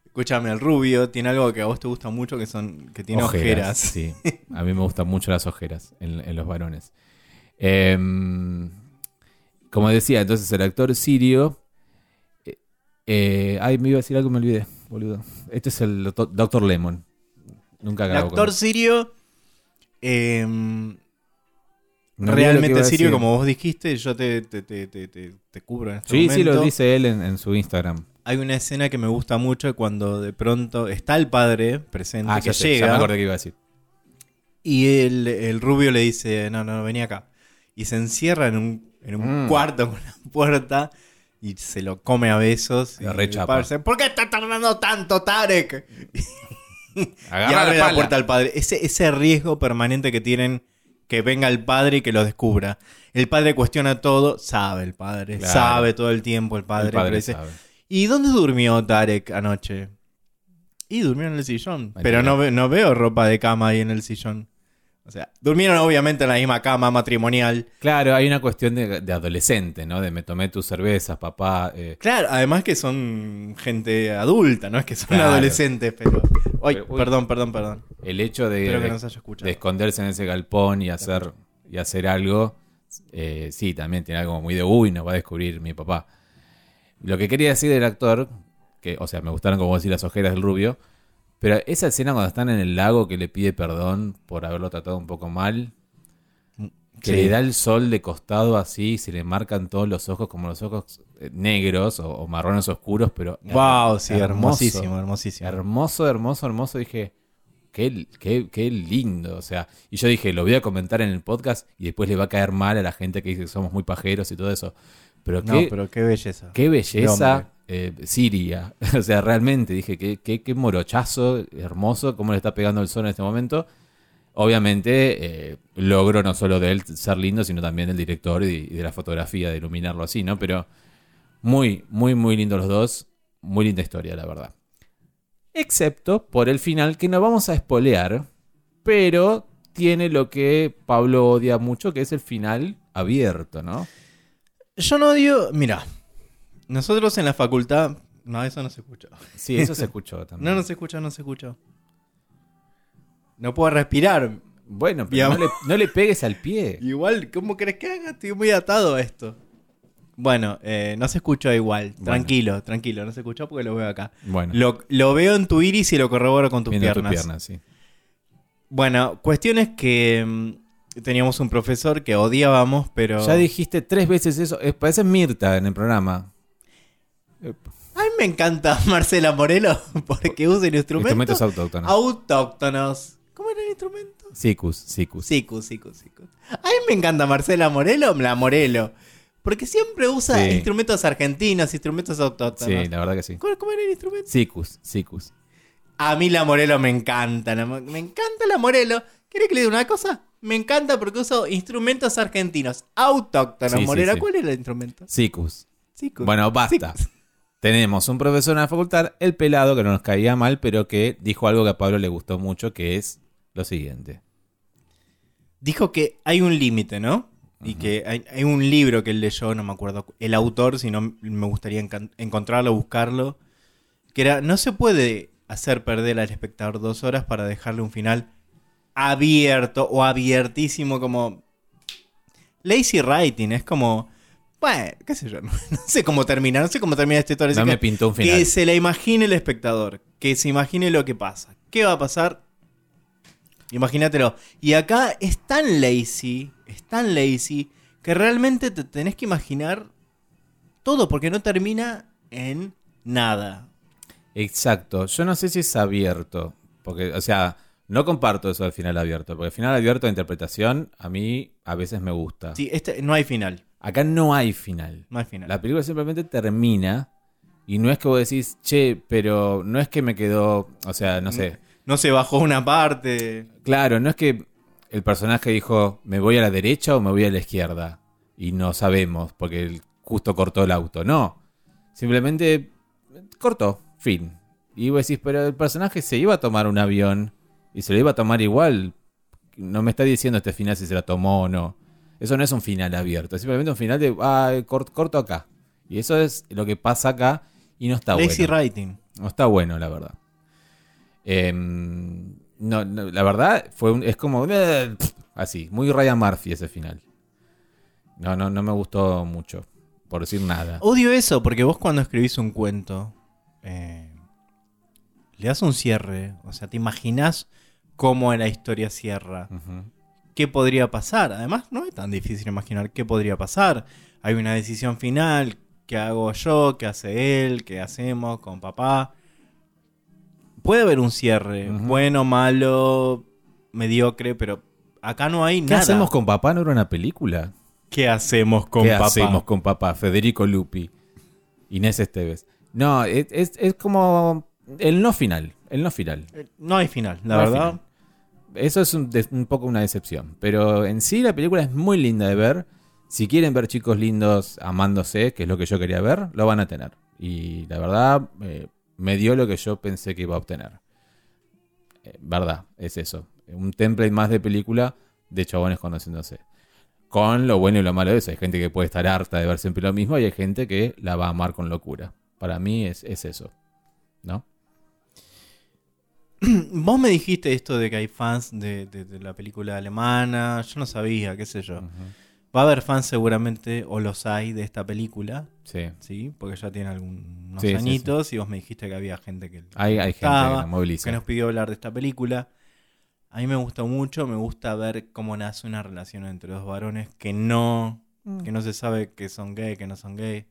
Escúchame, el rubio tiene algo que a vos te gusta mucho, que son que tiene ojeras. Sí, (laughs) a mí me gustan mucho las ojeras en, en los varones. Em, como decía, entonces el actor sirio. eh, eh, ay, me iba a decir algo, me olvidé, boludo. Este es el Dr. Lemon. Nunca El actor con- sirio, em, No realmente sirio, como vos dijiste, yo te, te, te, te, te- te cubro en este Sí, sí, lo momento. dice él en, en su Instagram. Hay una escena que me gusta mucho cuando de pronto está el padre presente Ah, que ya, sé, ya llega me acordé que iba a decir. y el, el rubio le dice, no, no, no, vení acá. Y se encierra en un, en un Mm. cuarto con la puerta y se lo come a besos. La y rechapa. padre dice, ¿Por qué está tardando tanto, Tarek? (laughs) y abre la la, puerta al padre. Ese, ese riesgo permanente que tienen que venga el padre y que lo descubra. El padre cuestiona todo, sabe el padre, Claro. sabe todo el tiempo el padre. El padre pero dice, sabe. ¿Y dónde durmió Tarek anoche? Y durmió en el sillón. Pero no veo ropa de cama ahí en el sillón. O sea, durmieron obviamente en la misma cama matrimonial. Claro, hay una cuestión de, de adolescente, ¿no? De me tomé tus cervezas, papá. eh, Claro, además que son gente adulta, no es que son Claro. adolescentes, pero... Ay, Pero, uy. perdón, perdón, perdón. el hecho de, de esconderse en ese galpón y hacer, y hacer algo, eh, sí, también tiene algo muy de, uy, nos va a descubrir mi papá. Lo que quería decir del actor, que, o sea, me gustaron como decir las ojeras del rubio, pero esa escena cuando están en el lago que le pide perdón por haberlo tratado un poco mal, que Sí. le da el sol de costado así, se le marcan todos los ojos como los ojos eh, negros o, o marrones oscuros, pero Wow, sí, hermoso. hermosísimo, hermosísimo. Hermoso, hermoso, hermoso. Dije, qué, qué, qué lindo. O sea, y yo dije, lo voy a comentar en el podcast y después le va a caer mal a la gente que dice que somos muy pajeros y todo eso. Pero no, qué, pero qué belleza. qué belleza eh, Siria. (laughs) o sea, realmente dije, qué, qué, qué morochazo, hermoso, cómo le está pegando el sol en este momento. Obviamente, eh, logro no solo de él ser lindo, sino también del director y, y de la fotografía, de iluminarlo así, ¿no? Pero muy, muy, muy lindos los dos. Muy linda historia, la verdad. Excepto por el final, que no vamos a espolear, pero tiene lo que Pablo odia mucho, que es el final abierto, ¿no? Yo no odio... Mira, nosotros en la facultad... No, eso no se escucha. Sí, eso se escuchó (laughs) también. No, no se escucha, no se escucha. No puedo respirar. Bueno, pero no le, no le pegues al pie. (laughs) Igual, ¿cómo crees que haga? Estoy muy atado a esto. Bueno, eh, no se escuchó igual. Bueno. Tranquilo, tranquilo. No se escuchó porque lo veo acá. Bueno, Lo, lo veo en tu iris y lo corroboro con tus viendo piernas. tu pierna, sí. Bueno, cuestión es que mm, teníamos un profesor que odiábamos, pero... Ya dijiste tres veces eso. Es, parece Mirta en el programa. A mí me encanta (laughs) Marcela Morelo porque usa el instrumento Instrumentos autóctonos. autóctonos. ¿Cómo era el instrumento? Sicus, sicus. Sicus, sicus, sicus. A mí me encanta Marcela Morelo, la Morelo. Porque siempre usa Sí. instrumentos argentinos, instrumentos autóctonos. Sí, la verdad que sí. ¿Cómo, cómo era el instrumento? Sicus, sicus. A mí la Morelo me encanta. la me encanta la Morelo. ¿Quiere que le diga una cosa? Me encanta porque uso instrumentos argentinos autóctonos. Sí, sí, Morelo, sí. ¿cuál era el instrumento? Sicus. Sicus. Bueno, basta. Sicus. Tenemos un profesor en la facultad, el pelado, que no nos caía mal, pero que dijo algo que a Pablo le gustó mucho, que es lo siguiente. Dijo que hay un límite, ¿no? Y que hay, hay un libro que él leyó, no me acuerdo el autor, si no me gustaría encontrarlo, buscarlo. Que era, no se puede hacer perder al espectador dos horas para dejarle un final abierto o abiertísimo como... Lazy writing, es como... Bueno, qué sé yo, no, (laughs) no sé cómo termina, no sé cómo termina esta historia. No me pintó un final. que se la imagine el espectador, que se imagine lo que pasa. ¿Qué va a pasar? Imagínatelo. Y acá es tan lazy, es tan lazy, que realmente te tenés que imaginar todo, porque no termina en nada. Exacto. Yo no sé si es abierto. Porque, o sea, no comparto eso del final abierto. Porque el final abierto de interpretación a mí a veces me gusta. Sí, este, no hay final. Acá no hay final. No hay final. La película simplemente termina. Y no es que vos decís, che, pero no es que me quedó. O sea, no sé. No se bajó una parte. Claro, no es que el personaje dijo, me voy a la derecha o me voy a la izquierda. Y no sabemos, porque él justo cortó el auto. No. Simplemente cortó. Fin. Y vos decís, pero el personaje se iba a tomar un avión y se lo iba a tomar igual. No me está diciendo este final si se la tomó o no. Eso no es un final abierto, es simplemente un final de, ah, cort- corto acá. Y eso es lo que pasa acá y no está Lazy bueno. writing. No está bueno, la verdad. Em, no, no, la verdad fue un- es como eh, así, muy Ryan Murphy ese final. No, no, no me gustó mucho, por decir nada. Odio eso, porque vos cuando escribís un cuento, eh, le das un cierre. O sea, te imaginás cómo la historia cierra. ¿Qué podría pasar? Además, no es tan difícil imaginar qué podría pasar. Hay una decisión final. ¿Qué hago yo? ¿Qué hace él? ¿Qué hacemos con papá? Puede haber un cierre. Bueno, malo, mediocre, pero acá no hay ¿Qué nada. hacemos con papá? ¿No era una película? ¿Qué hacemos con ¿Qué papá? hacemos con papá? Federico Lupi, Inés Esteves. No, es, es- es como el no final, el no final. No hay final, la No verdad. final. Eso es un, poco una decepción. Pero en sí la película es muy linda de ver. Si quieren ver chicos lindos amándose, que es lo que yo quería ver, lo van a tener. Y la verdad, eh, me dio lo que yo pensé que iba a obtener. Eh, verdad, es eso. Un template más de película de chabones conociéndose. Con lo bueno y lo malo de eso. Hay gente que puede estar harta de ver siempre lo mismo y hay gente que la va a amar con locura. Para mí es, es eso. ¿No? (clears throat) Vos me dijiste esto de que hay fans de, de- de la película alemana. Yo no sabía, qué sé yo. Va a haber fans seguramente, o los hay, de esta película. Sí. ¿sí? Porque ya tiene algunos Sí, sí, añitos y vos me dijiste que había gente que, Hay, hay gente Estaba, que la moviliza. que nos pidió hablar de esta película. A mí me gusta mucho, me gusta ver cómo nace una relación entre dos varones que no, Mm. que no se sabe que son gay, que no son gay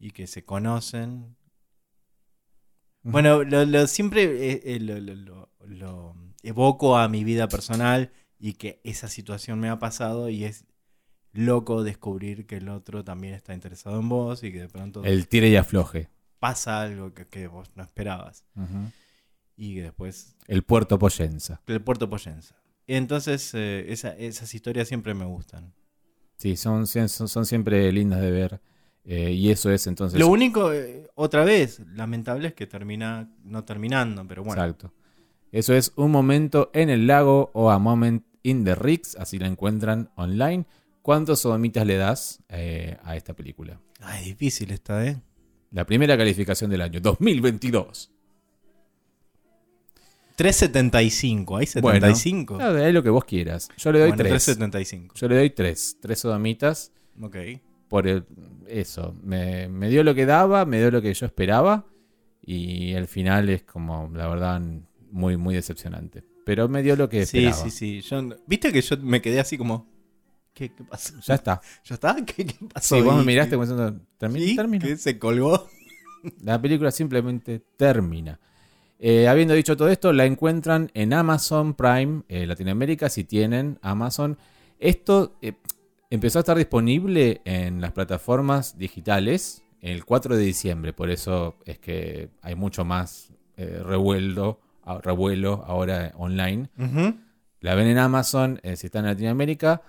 y que se conocen. Bueno, lo, lo- siempre eh, eh, lo, lo- lo- lo evoco a mi vida personal y que esa situación me ha pasado y es loco descubrir que el otro también está interesado en vos y que de pronto El tire y afloje. pasa algo que, que vos no esperabas y que después El puerto Poyenza. el puerto Poyenza. Entonces eh, esa- esas historias siempre me gustan. Sí, son, son, son siempre lindas de ver. Eh, y eso es entonces. Lo único, eh, otra vez, lamentable es que termina no terminando, pero bueno. Exacto. Eso es un momento en el lago o a moment in the Ricks, así la encuentran online. ¿Cuántos sodomitas le das eh, a esta película? Ay, difícil esta, ¿eh? La primera calificación del año, 2022. 3.75, ¿hay 75? Bueno, es lo que vos quieras. Yo le doy Bueno, 3. 3.75. Yo le doy 3. 3 sodomitas. Ok. Por el- eso. Me, me dio lo que daba, me dio lo que yo esperaba. Y el final es como, la verdad, muy, muy decepcionante. Pero me dio lo que Sí, esperaba. sí, sí. Yo, no- Viste que yo me quedé así como. ¿Qué, qué pasó? Ya está. ¿Ya está? ¿Qué, qué pasó? Sí, vos me miraste como diciendo, termina. ¿Sí? termina. ¿Qué se colgó? La película simplemente termina. Eh, habiendo dicho todo esto, la encuentran en Amazon Prime eh, Latinoamérica si tienen Amazon. Esto eh, empezó a estar disponible en las plataformas digitales el 4 de diciembre, por eso es que hay mucho más eh, revuelo, revuelo ahora online. La ven en Amazon eh, si están en Latinoamérica.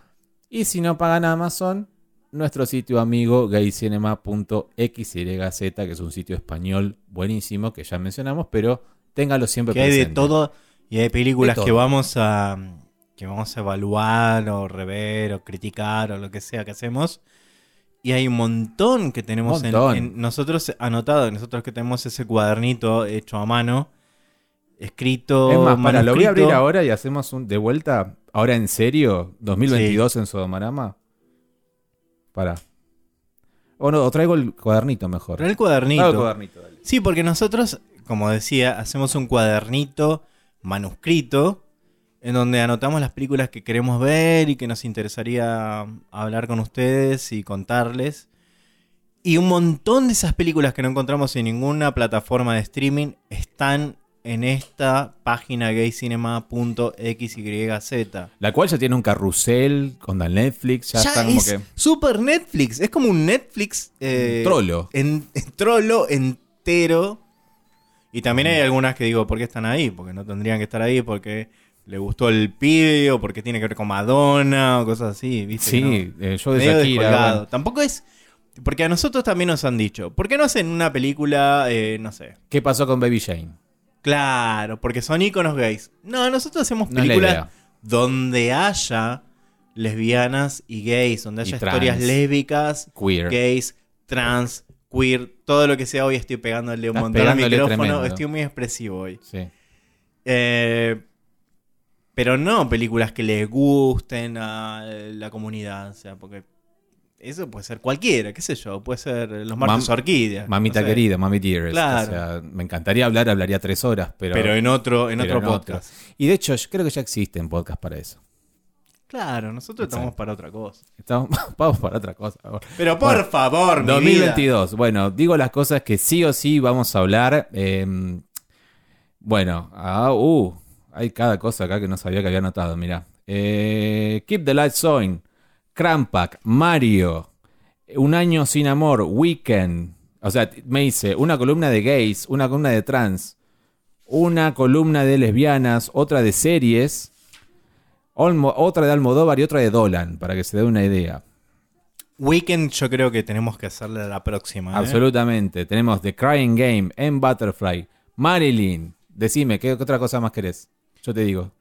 Y si no pagan Amazon, nuestro sitio amigo gaycinema.xyz, que es un sitio español buenísimo que ya mencionamos, pero téngalo siempre Que hay de presente. todo y hay películas De que vamos a que vamos a evaluar o rever o criticar o lo que sea que hacemos y hay un montón que tenemos en- Montón. En, nosotros anotado nosotros que tenemos ese cuadernito hecho a mano escrito Es más, para, lo voy a abrir ahora y hacemos un de vuelta, ahora en serio, 2022 en Sodomarama. Para. O no, o traigo el cuadernito mejor. Trae el cuadernito Traigo el cuadernito, dale. Sí, porque nosotros, como decía, hacemos un cuadernito manuscrito en donde anotamos las películas que queremos ver y que nos interesaría hablar con ustedes y contarles. Y un montón de esas películas que no encontramos en ninguna plataforma de streaming están en esta página gaycinema.xyz. La cual ya tiene un carrusel con la Netflix, ya, Ya está como es que. super Netflix, es como un Netflix eh, Trollo. en, en trollo entero. Y también hay algunas que digo, ¿por qué están ahí? Porque no tendrían que estar ahí, porque le gustó el pibe, o porque tiene que ver con Madonna, o cosas así, ¿viste? Sí, no. eh, yo de Medio Shakira. bueno, Tampoco es. Porque a nosotros también nos han dicho, ¿por qué no hacen una película, eh, no sé? ¿Qué pasó con Baby Jane? Claro, porque son íconos gays. No, nosotros hacemos películas donde haya lesbianas y gays, donde haya historias lésbicas, Queer. gays, trans, queer, todo lo que sea hoy estoy pegándole un Estás montón al micrófono, tremendo. estoy muy expresivo hoy. Sí. Eh, pero no películas que le gusten a la comunidad, o sea, porque eso puede ser cualquiera, qué sé yo, puede ser Los Martes Mam- Orquídeas. Mamita no sé. querida, mami dearest. Claro. O sea, me encantaría hablar, hablaría tres horas, pero. Pero, en otro, en otro en podcast. Y de hecho, yo creo que ya existen podcasts para eso. Claro, nosotros Exacto. estamos para otra cosa. Estamos, (laughs) vamos para otra cosa. Pero por Bueno, favor, mi 2022. Bueno, digo las cosas que sí o sí vamos a hablar. eh, bueno, ah, uh, hay cada cosa acá que no sabía que había notado, mirá. Eh, Keep the Lights On, Crampack, Mario, Un Año Sin Amor, Weekend. O sea, me dice una columna de gays, una columna de trans, una columna de lesbianas, otra de series, Olmo- otra de Almodóvar y otra de Dolan, para que se dé una idea. Weekend yo creo que tenemos que hacerle la próxima. ¿eh? Absolutamente. Tenemos The Crying Game, M. Butterfly, Marilyn. Decime, ¿qué otra cosa más querés? Yo te digo.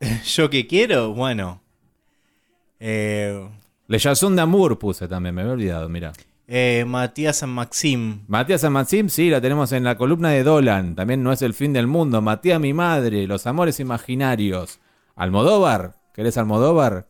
(laughs) Yo que quiero, bueno. Eh, Le Jason d'Amour puse también, me había olvidado, mira. eh, Matías San Maxim. Matías San Maxim, sí, la tenemos en la columna de Dolan. También no es el fin del mundo. Matías, mi madre, Los amores imaginarios. Almodóvar, ¿querés Almodóvar?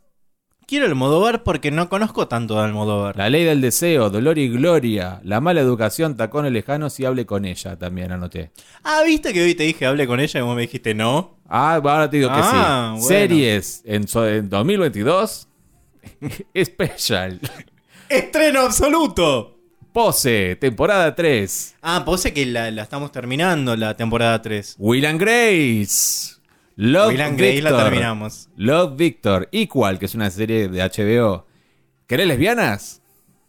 Quiero Almodóvar porque no conozco tanto de Almodóvar. La ley del deseo, Dolor y Gloria. La mala educación, tacones lejanos y hable con ella, también anoté. Ah, viste que hoy te dije hable con ella y vos me dijiste no. Ah, ahora te digo que Ah, sí. bueno. Series en, so- en 2022. (laughs) Special. ¡Estreno absoluto! Pose, temporada 3. Ah, pose que la, la estamos terminando, la temporada 3. Will and Grace. Love and Grace la Victor. terminamos. Love Victor. Equal, que es una serie de HBO. ¿Querés lesbianas?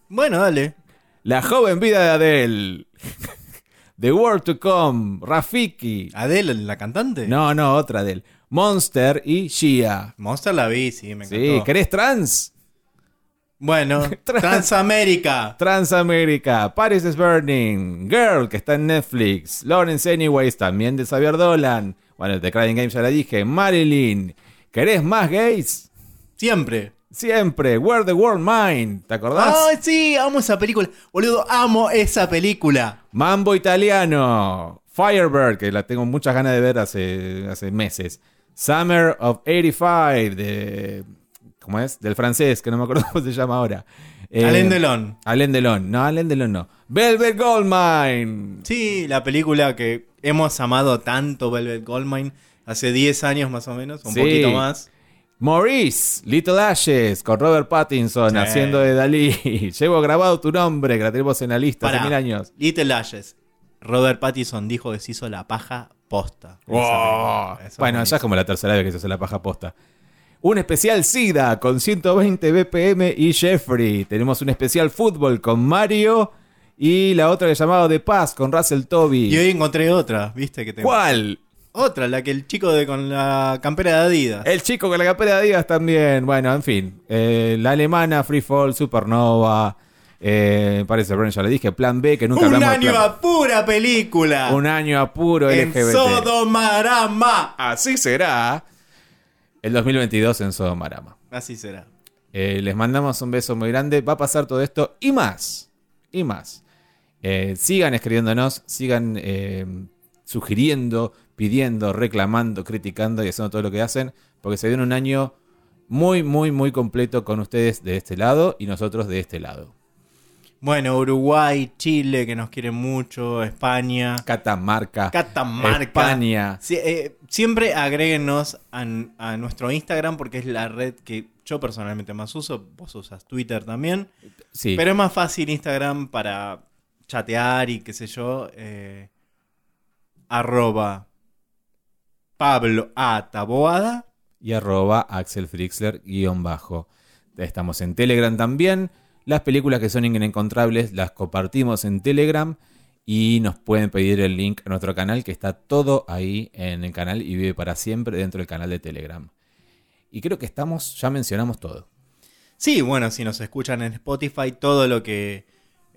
Bueno, dale. La joven vida de Adele. (laughs) The World to Come. Rafiki. Adele, la cantante. No, no, otra Adele. Monster y Shia. Monster la vi, sí, me Sí, encantó. ¿querés trans? Bueno, (laughs) Trans- Transamérica. Transamérica, Paris is Burning, Girl, que está en Netflix, Lawrence Anyways, también de Xavier Dolan, bueno, The Crying Game ya la dije, Marilyn, ¿querés más gays? Siempre. Siempre, Where the World Mind, ¿te acordás? ¡Ay, sí! Amo esa película. Boludo, amo esa película. Mambo Italiano, Firebird, que la tengo muchas ganas de ver hace, hace meses, Summer of 85, de... ¿Cómo es? Del francés, que no me acuerdo (laughs) cómo se llama ahora. Eh, Alain Delon. Alain Delon, no, Alain Delon no. Velvet Goldmine, Sí, la película que hemos amado tanto, Velvet Goldmine, hace 10 años más o menos, un Sí. poquito más. Maurice, Little Ashes, con Robert Pattinson Sí. haciendo de Dalí. (laughs) Llevo grabado tu nombre, que la tenemos en la lista Pará, hace mil años. Little Ashes. Robert Pattinson dijo que se hizo la paja posta. Wow. Eso Bueno, ya es como la tercera vez que se hace la paja posta. Un especial SIDA con 120 BPM y Jeffrey. Tenemos un especial fútbol con Mario y la otra que llamado De Paz con Russell Toby. Y hoy encontré otra, ¿viste? Que te... ¿Cuál? Otra, la que el chico de con la campera de Adidas. El chico con la capera de Adidas también. Bueno, en fin. Eh, la alemana, Free Fall, Supernova. Eh, parece, bueno, ya le dije. Plan B, que nunca Un hablamos de año Plan- a pura película. Un año a puro en LGBT. Sodomarama. Así será. El 2022 en Sodomarama. Así será. Eh, les mandamos un beso muy grande. Va a pasar todo esto y más. Y más. Eh, sigan escribiéndonos, sigan eh, sugiriendo, pidiendo, reclamando, criticando y haciendo todo lo que hacen. Porque se viene un año muy, muy, muy completo con ustedes de este lado y nosotros de este lado. Bueno, Uruguay, Chile, que nos quieren mucho, España, Catamarca, Catamarca. España. Sí, eh, siempre agréguenos a, a nuestro Instagram porque es la red que yo personalmente más uso. Vos usas Twitter también. Sí. Pero es más fácil Instagram para chatear y qué sé yo. eh, arroba Pablo A. Taboada. y arroba Axel Frixler guion bajo. Estamos en Telegram también. Las películas que son inencontrables las compartimos en Telegram y nos pueden pedir el link a nuestro canal que está todo ahí en el canal y vive para siempre dentro del canal de Telegram. Y creo que estamos, ya mencionamos todo. Sí, bueno, si nos escuchan en Spotify, todo lo que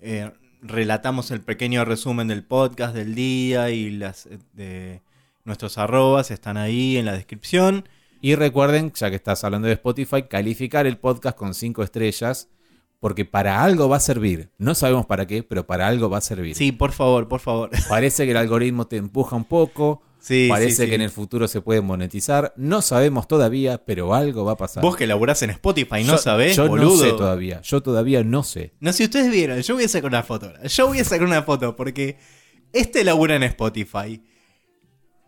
eh, relatamos, el pequeño resumen del podcast del día y las eh, de nuestros arrobas están ahí en la descripción. Y recuerden, ya que estás hablando de Spotify, calificar el podcast con 5 estrellas porque para algo va a servir. No sabemos para qué, pero para algo va a servir. Sí, por favor, por favor. (laughs) Parece que el algoritmo te empuja un poco. Sí, Parece sí, sí. que en el futuro se puede monetizar. No sabemos todavía, pero algo va a pasar. Vos que laburás en Spotify, ¿no yo, sabés, Yo boludo? no sé todavía. Yo todavía no sé. No, si ustedes vieron, yo voy a sacar una foto. Yo voy a sacar una foto porque este labura en Spotify.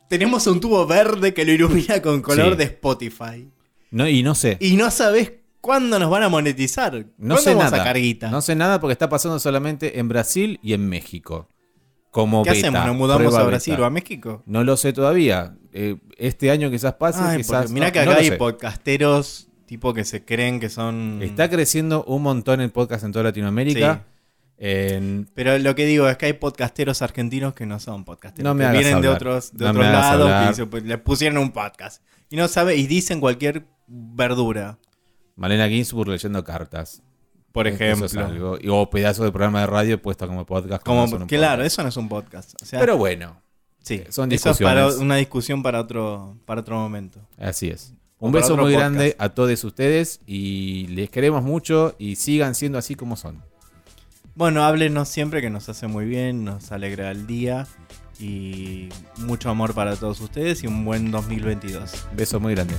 Tenemos un tubo verde que lo ilumina con color de Spotify. No, y no sé. Y no sabés cuándo nos van a monetizar. No ¿Cuándo sé vamos nada. a sacar guita? No sé nada porque está pasando solamente en Brasil y en México. Como ¿Qué beta, hacemos? ¿Nos mudamos a Brasil beta. o a México? No lo sé todavía. Eh, este año quizás pase, Ay, quizás. mirá no, que acá hay sé. podcasteros tipo que se creen que son... Está creciendo un montón el podcast en toda Latinoamérica. En- Pero lo que digo es que hay podcasteros argentinos que no son podcasteros. No me que vienen de otros, de No otros lados que dice, pues, le pusieron un podcast. Y no sabe, y dicen cualquier verdura. Malena Ginsburg leyendo cartas. Por Eso ejemplo. es algo. Y- O pedazos de programa de radio puesto como podcast. Como, no un claro, podcast. eso no es un podcast. O sea, Pero bueno, sí, son eso es para discusiones. una discusión para otro, para otro momento. así es. Un beso muy podcast. grande a todos ustedes y les queremos mucho y sigan siendo así como son. Bueno, háblenos siempre que nos hace muy bien, nos alegra el día y mucho amor para todos ustedes y un buen 2022. Beso muy grande.